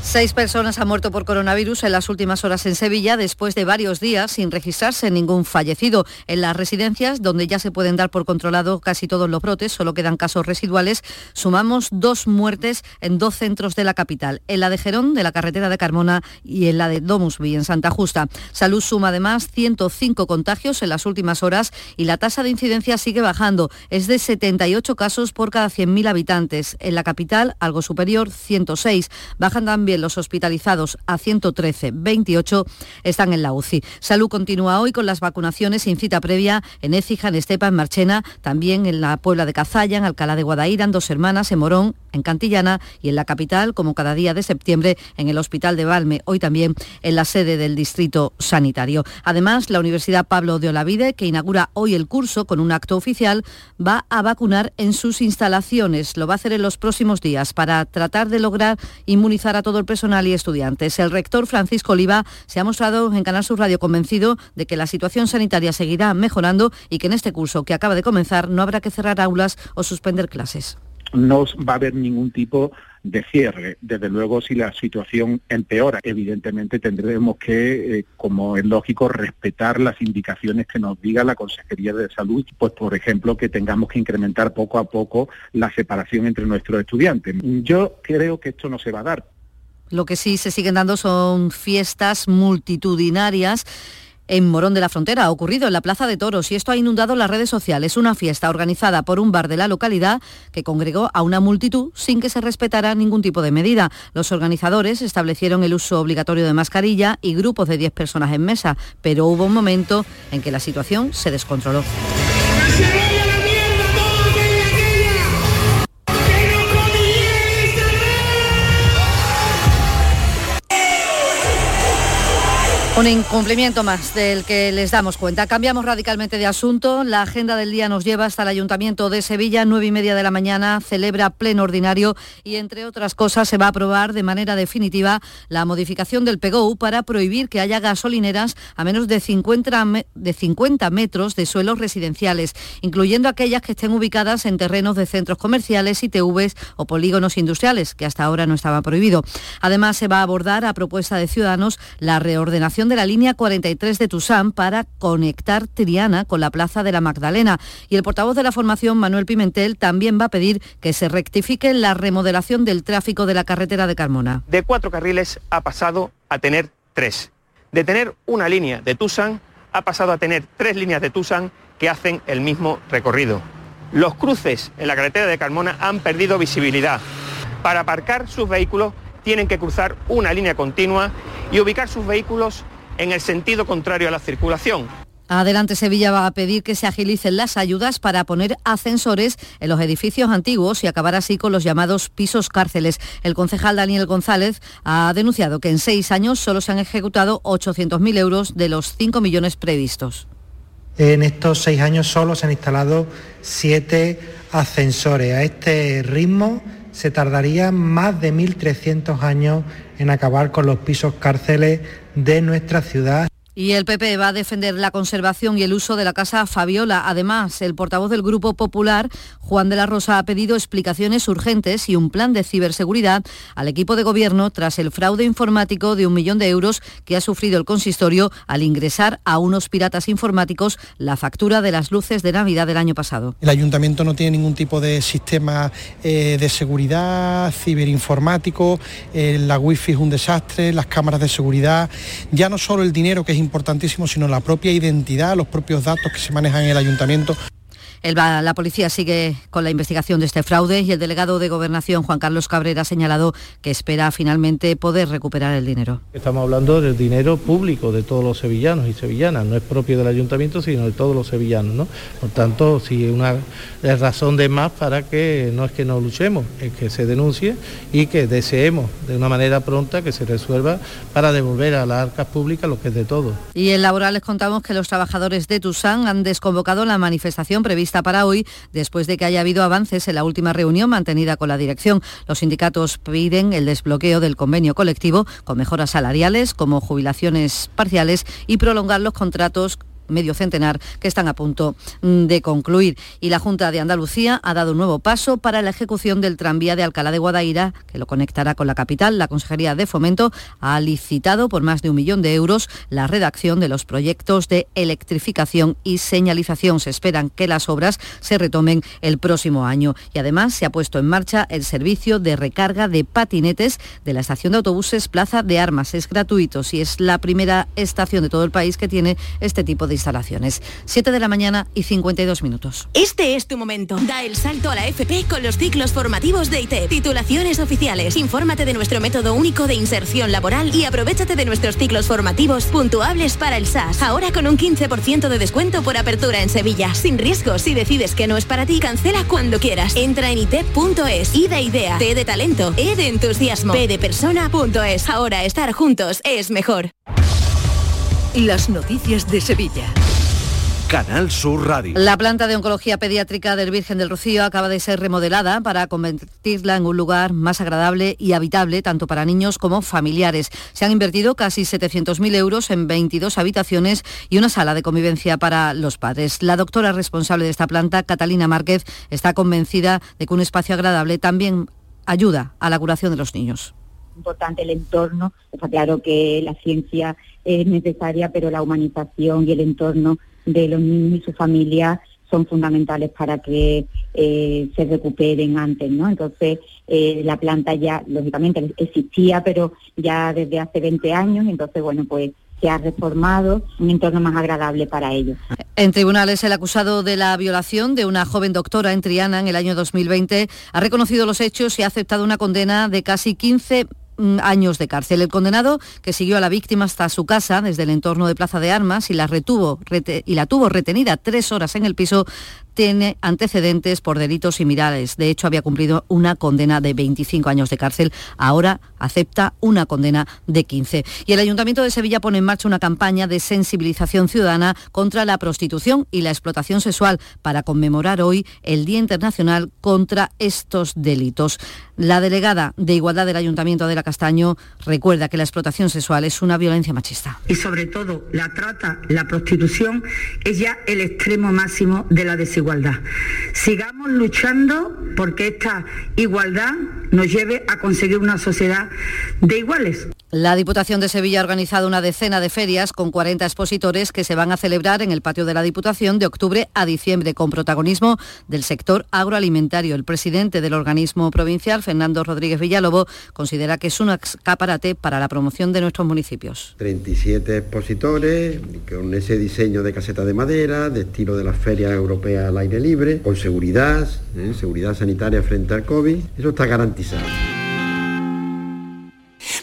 Seis personas han muerto por coronavirus en las últimas horas en Sevilla después de varios días sin registrarse ningún fallecido. En las residencias, donde ya se pueden dar por controlado casi todos los brotes, solo quedan casos residuales, sumamos dos muertes en dos centros de la capital, en la de Gerón, de la carretera de Carmona, y en la de Domusby, en Santa Justa. Salud suma además 105 contagios en las últimas horas y la tasa de incidencia sigue bajando. Es de 78 casos por cada 100.000 habitantes. En la capital, algo superior, 106. Bajan también los hospitalizados a 113, 28 están en la UCI. Salud continúa hoy con las vacunaciones sin cita previa en Écija, en Estepa, en Marchena, también en la Puebla de Cazalla, en Alcalá de Guadaira, en Dos Hermanas, en Morón, en Cantillana y en la capital, como cada día de septiembre, en el Hospital de Valme, hoy también en la sede del Distrito Sanitario. Además, la Universidad Pablo de Olavide, que inaugura hoy el curso con un acto oficial, va a vacunar en sus instalaciones. Lo va a hacer en los próximos días para tratar de lograr inmunizar a todo personal y estudiantes. El rector Francisco Oliva se ha mostrado en Canal Sur Radio convencido de que la situación sanitaria seguirá mejorando y que en este curso que acaba de comenzar no habrá que cerrar aulas o suspender clases no va a haber ningún tipo de cierre. Desde luego, si la situación empeora, evidentemente tendremos que, eh, como es lógico, respetar las indicaciones que nos diga la Consejería de Salud, pues por ejemplo, que tengamos que incrementar poco a poco la separación entre nuestros estudiantes. Yo creo que esto no se va a dar. Lo que sí se siguen dando son fiestas multitudinarias en Morón de la Frontera. Ha ocurrido en la Plaza de Toros y esto ha inundado las redes sociales. Una fiesta organizada por un bar de la localidad que congregó a una multitud sin que se respetara ningún tipo de medida. Los organizadores establecieron el uso obligatorio de mascarilla y grupos de 10 personas en mesa, pero hubo un momento en que la situación se descontroló. Un incumplimiento más del que les damos cuenta. Cambiamos radicalmente de asunto. La agenda del día nos lleva hasta el Ayuntamiento de Sevilla, nueve y media de la mañana, celebra pleno ordinario y, entre otras cosas, se va a aprobar de manera definitiva la modificación del PGOU para prohibir que haya gasolineras a menos de 50, de 50 metros de suelos residenciales, incluyendo aquellas que estén ubicadas en terrenos de centros comerciales, ITVs o polígonos industriales, que hasta ahora no estaba prohibido. Además, se va a abordar, a propuesta de Ciudadanos, la reordenación de la línea 43 de Tusán para conectar Triana con la Plaza de la Magdalena. Y el portavoz de la formación, Manuel Pimentel, también va a pedir que se rectifique la remodelación del tráfico de la carretera de Carmona. De cuatro carriles ha pasado a tener tres. De tener una línea de Tusán ha pasado a tener tres líneas de Tusán que hacen el mismo recorrido. Los cruces en la carretera de Carmona han perdido visibilidad. Para aparcar sus vehículos tienen que cruzar una línea continua y ubicar sus vehículos en el sentido contrario a la circulación. Adelante Sevilla va a pedir que se agilicen las ayudas para poner ascensores en los edificios antiguos y acabar así con los llamados pisos cárceles. El concejal Daniel González ha denunciado que en seis años solo se han ejecutado 800.000 euros de los 5 millones previstos. En estos seis años solo se han instalado siete ascensores. A este ritmo se tardaría más de 1.300 años en acabar con los pisos cárceles de nuestra ciudad. Y el PP va a defender la conservación y el uso de la Casa Fabiola. Además, el portavoz del Grupo Popular, Juan de la Rosa, ha pedido explicaciones urgentes y un plan de ciberseguridad al equipo de gobierno tras el fraude informático de un millón de euros que ha sufrido el consistorio al ingresar a unos piratas informáticos la factura de las luces de Navidad del año pasado. El ayuntamiento no tiene ningún tipo de sistema eh, de seguridad ciberinformático, eh, la wifi es un desastre, las cámaras de seguridad, ya no solo el dinero que es importantísimo, sino la propia identidad, los propios datos que se manejan en el ayuntamiento. La policía sigue con la investigación de este fraude y el delegado de Gobernación, Juan Carlos Cabrera, ha señalado que espera finalmente poder recuperar el dinero. Estamos hablando del dinero público de todos los sevillanos y sevillanas, no es propio del ayuntamiento, sino de todos los sevillanos. ¿no? Por tanto, sí, una razón de más para que no es que no luchemos, es que se denuncie y que deseemos de una manera pronta que se resuelva para devolver a las arcas públicas lo que es de todos. Y en laboral les contamos que los trabajadores de Tusán han desconvocado la manifestación prevista para hoy después de que haya habido avances en la última reunión mantenida con la dirección. Los sindicatos piden el desbloqueo del convenio colectivo con mejoras salariales como jubilaciones parciales y prolongar los contratos medio centenar que están a punto mm, de concluir. Y la Junta de Andalucía ha dado un nuevo paso para la ejecución del tranvía de Alcalá de Guadaira, que lo conectará con la capital. La Consejería de Fomento ha licitado por más de un millón de euros la redacción de los proyectos de electrificación y señalización. Se esperan que las obras se retomen el próximo año. Y además se ha puesto en marcha el servicio de recarga de patinetes de la estación de autobuses Plaza de Armas. Es gratuito y es la primera estación de todo el país que tiene este tipo de instalaciones. 7 de la mañana y 52 minutos. Este es tu momento. Da el salto a la FP con los ciclos formativos de ITEP. Titulaciones oficiales. Infórmate de nuestro método único de inserción laboral y aprovechate de nuestros ciclos formativos puntuables para el SAS. Ahora con un 15% de descuento por apertura en Sevilla. Sin riesgo, si decides que no es para ti, cancela cuando quieras. Entra en itep.es. I de idea, T de talento, E de entusiasmo, P de persona.es. Ahora estar juntos es mejor. Las noticias de Sevilla. Canal Sur Radio. La planta de oncología pediátrica del Virgen del Rocío acaba de ser remodelada para convertirla en un lugar más agradable y habitable tanto para niños como familiares. Se han invertido casi 700.000 euros en 22 habitaciones y una sala de convivencia para los padres. La doctora responsable de esta planta, Catalina Márquez, está convencida de que un espacio agradable también ayuda a la curación de los niños importante el entorno. Está claro que la ciencia es necesaria, pero la humanización y el entorno de los niños y su familia son fundamentales para que eh, se recuperen antes, ¿no? Entonces, eh, la planta ya, lógicamente, existía, pero ya desde hace 20 años, entonces, bueno, pues se ha reformado un entorno más agradable para ellos. En tribunales, el acusado de la violación de una joven doctora en Triana en el año 2020 ha reconocido los hechos y ha aceptado una condena de casi 15 Mm, años de cárcel. El condenado, que siguió a la víctima hasta su casa desde el entorno de Plaza de Armas y la, retuvo, y la tuvo retenida tres horas en el piso, tiene antecedentes por delitos similares. De hecho, había cumplido una condena de 25 años de cárcel. Ahora acepta una condena de 15. Y el Ayuntamiento de Sevilla pone en marcha una campaña de sensibilización ciudadana contra la prostitución y la explotación sexual para conmemorar hoy el Día Internacional contra estos delitos. La delegada de Igualdad del Ayuntamiento de la Castaño recuerda que la explotación sexual es una violencia machista. Y sobre todo la trata, la prostitución es ya el extremo máximo de la desigualdad. Sigamos luchando porque esta igualdad nos lleve a conseguir una sociedad de iguales. La Diputación de Sevilla ha organizado una decena de ferias con 40 expositores que se van a celebrar en el patio de la Diputación de octubre a diciembre con protagonismo del sector agroalimentario. El presidente del organismo provincial, Fernando Rodríguez Villalobo, considera que es un escaparate para la promoción de nuestros municipios. 37 expositores con ese diseño de caseta de madera, de estilo de las ferias europeas al aire libre, con seguridad, ¿eh? seguridad sanitaria frente al COVID. Eso está garantizado.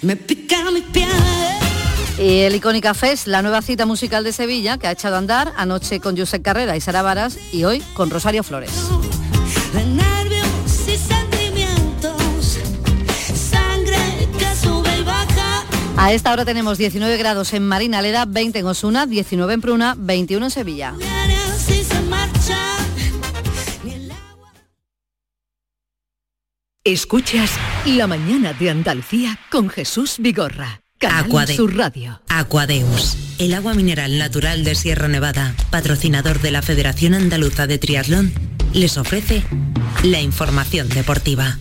Me pica mi. Y el Icónica Fest, la nueva cita musical de Sevilla, que ha echado a andar anoche con Josep Carrera y Sara Varas y hoy con Rosario Flores. A esta hora tenemos 19 grados en Marina Leda, 20 en Osuna, 19 en Pruna, 21 en Sevilla. Escuchas La mañana de Andalucía con Jesús Vigorra. Canal Sur Radio. Aquadeus, el agua mineral natural de Sierra Nevada, patrocinador de la Federación Andaluza de Triatlón, les ofrece la información deportiva.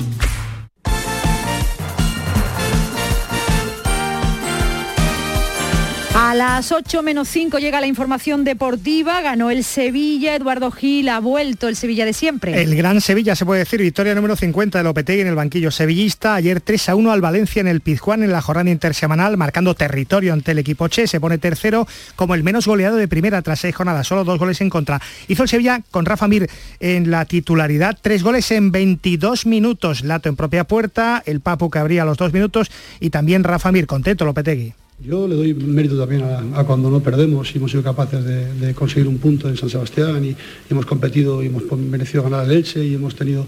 A las 8 menos 5 llega la información deportiva, ganó el Sevilla, Eduardo Gil ha vuelto el Sevilla de siempre. El gran Sevilla, se puede decir, victoria número 50 de Lopetegui en el banquillo sevillista, ayer 3 a 1 al Valencia en el Pizjuán en la jornada intersemanal, marcando territorio ante el equipo Che, se pone tercero como el menos goleado de primera tras seis jornadas, solo dos goles en contra. Hizo el Sevilla con Rafa Mir en la titularidad, tres goles en 22 minutos, Lato en propia puerta, el Papu que abría los dos minutos y también Rafa Mir, contento Lopetegui. Yo le doy mérito también a, cuando no perdemos y hemos sido capaces de, conseguir un punto en San Sebastián y, hemos competido y hemos merecido ganar el Elche y hemos tenido,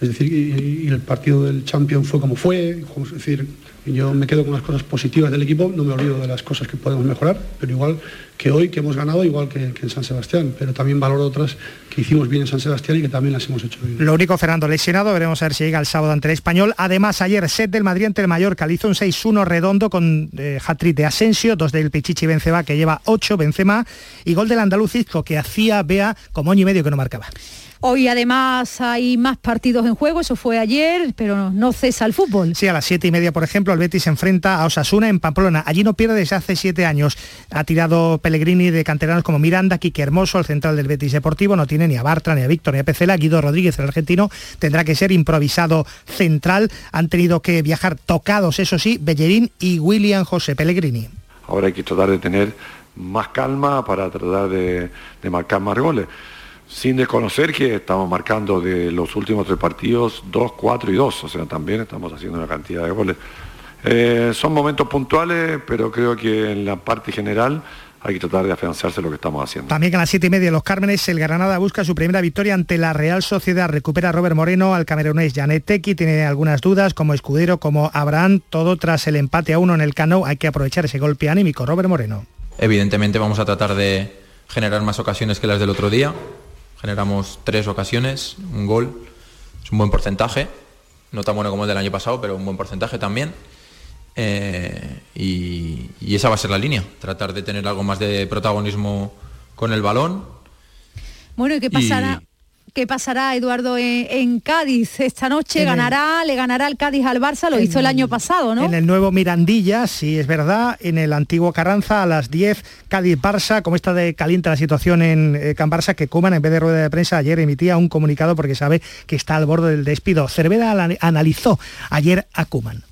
es decir, y, el partido del Champion fue como fue, es decir, yo me quedo con las cosas positivas del equipo, no me olvido de las cosas que podemos mejorar, pero igual que hoy que hemos ganado, igual que, en San Sebastián, pero también valoro otras que hicimos bien en San Sebastián y que también las hemos hecho bien. Lo único, Fernando, lesionado, veremos a ver si llega el sábado ante el Español. Además, ayer set del Madrid ante el Mallorca, hizo un 6-1 redondo con eh, hat-trick de Asensio, dos del Pichichi Benzema, que lleva 8, Benzema, y gol del Andaluzisco, que hacía Bea como año y medio que no marcaba. Hoy además hay más partidos en juego, eso fue ayer, pero no cesa el fútbol. Sí, a las siete y media, por ejemplo, el Betis se enfrenta a Osasuna en Pamplona. Allí no pierde desde hace siete años. Ha tirado Pellegrini de canteranos como Miranda, Quique Hermoso, el central del Betis Deportivo, no tiene ni a Bartra, ni a Víctor, ni a Pecela. Guido Rodríguez, el argentino, tendrá que ser improvisado central. Han tenido que viajar tocados, eso sí, Bellerín y William José Pellegrini. Ahora hay que tratar de tener más calma para tratar de, marcar más goles sin desconocer que estamos marcando de los últimos tres partidos 2, 4 y 2, o sea, también estamos haciendo una cantidad de goles. Eh, son momentos puntuales, pero creo que en la parte general hay que tratar de afianzarse lo que estamos haciendo. También a las siete y media los Cármenes, el Granada busca su primera victoria ante la Real Sociedad. Recupera a Robert Moreno, al camerunés Janet tiene algunas dudas como Escudero, como Abraham, todo tras el empate a uno en el Cano. Hay que aprovechar ese golpe anímico. Robert Moreno. Evidentemente vamos a tratar de generar más ocasiones que las del otro día generamos tres ocasiones, un gol, es un buen porcentaje, no tan bueno como el del año pasado, pero un buen porcentaje también. Eh, y, esa va a ser la línea, tratar de tener algo más de protagonismo con el balón. Bueno, ¿y qué pasará? qué pasará Eduardo en, Cádiz esta noche. ganará, le ganará el Cádiz al Barça, lo hizo el año pasado, ¿no? En el nuevo Mirandilla, sí es verdad, en el antiguo Carranza a las 10, Cádiz-Barça, como está de caliente la situación en eh, Can Barça, que Cuman en vez de rueda de prensa ayer emitía un comunicado porque sabe que está al borde del despido. Cervera analizó ayer a Cuman.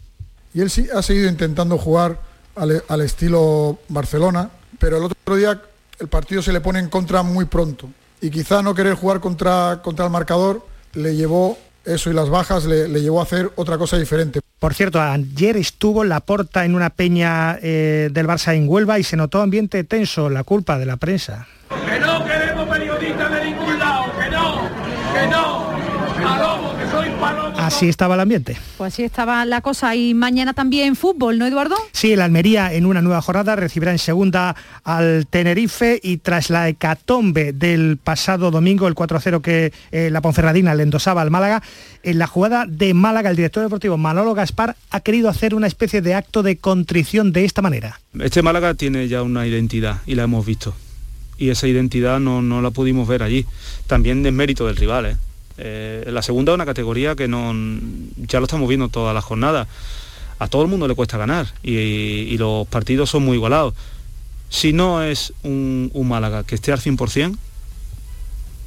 Y él sí ha seguido intentando jugar al, estilo Barcelona, pero el otro día el partido se le pone en contra muy pronto y quizá no querer jugar contra, contra el marcador le llevó eso y las bajas le, llevó a hacer otra cosa diferente. Por cierto, ayer estuvo la porta en una peña eh, del Barça en Huelva y se notó ambiente tenso, la culpa de la prensa. Que no queremos periodistas de ningún lado, que no. Así estaba el ambiente. Pues así estaba la cosa. Y mañana también fútbol, ¿no, Eduardo? Sí, el Almería en una nueva jornada recibirá en segunda al Tenerife y tras la hecatombe del pasado domingo, el 4-0 que eh, la Ponferradina le endosaba al Málaga, en la jugada de Málaga, el director deportivo Manolo Gaspar ha querido hacer una especie de acto de contrición de esta manera. Este Málaga tiene ya una identidad y la hemos visto. Y esa identidad no, no la pudimos ver allí. También es mérito del rival, ¿eh? Eh, la segunda es una categoría que no, ya lo estamos viendo todas las jornadas. A todo el mundo le cuesta ganar y, los partidos son muy igualados. Si no es un, Málaga que esté al 100%,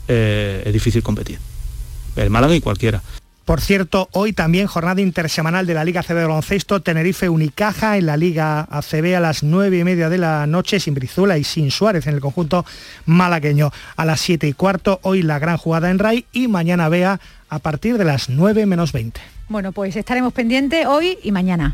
eh, es difícil competir. El Málaga y cualquiera. Por cierto, hoy también jornada intersemanal de la Liga ACB de baloncesto, Tenerife Unicaja en la Liga ACB a las nueve y media de la noche, sin Brizuela y sin Suárez en el conjunto malagueño. A las siete y cuarto, hoy la gran jugada en RAI y mañana vea a partir de las 9 menos 20. Bueno, pues estaremos pendientes hoy y mañana.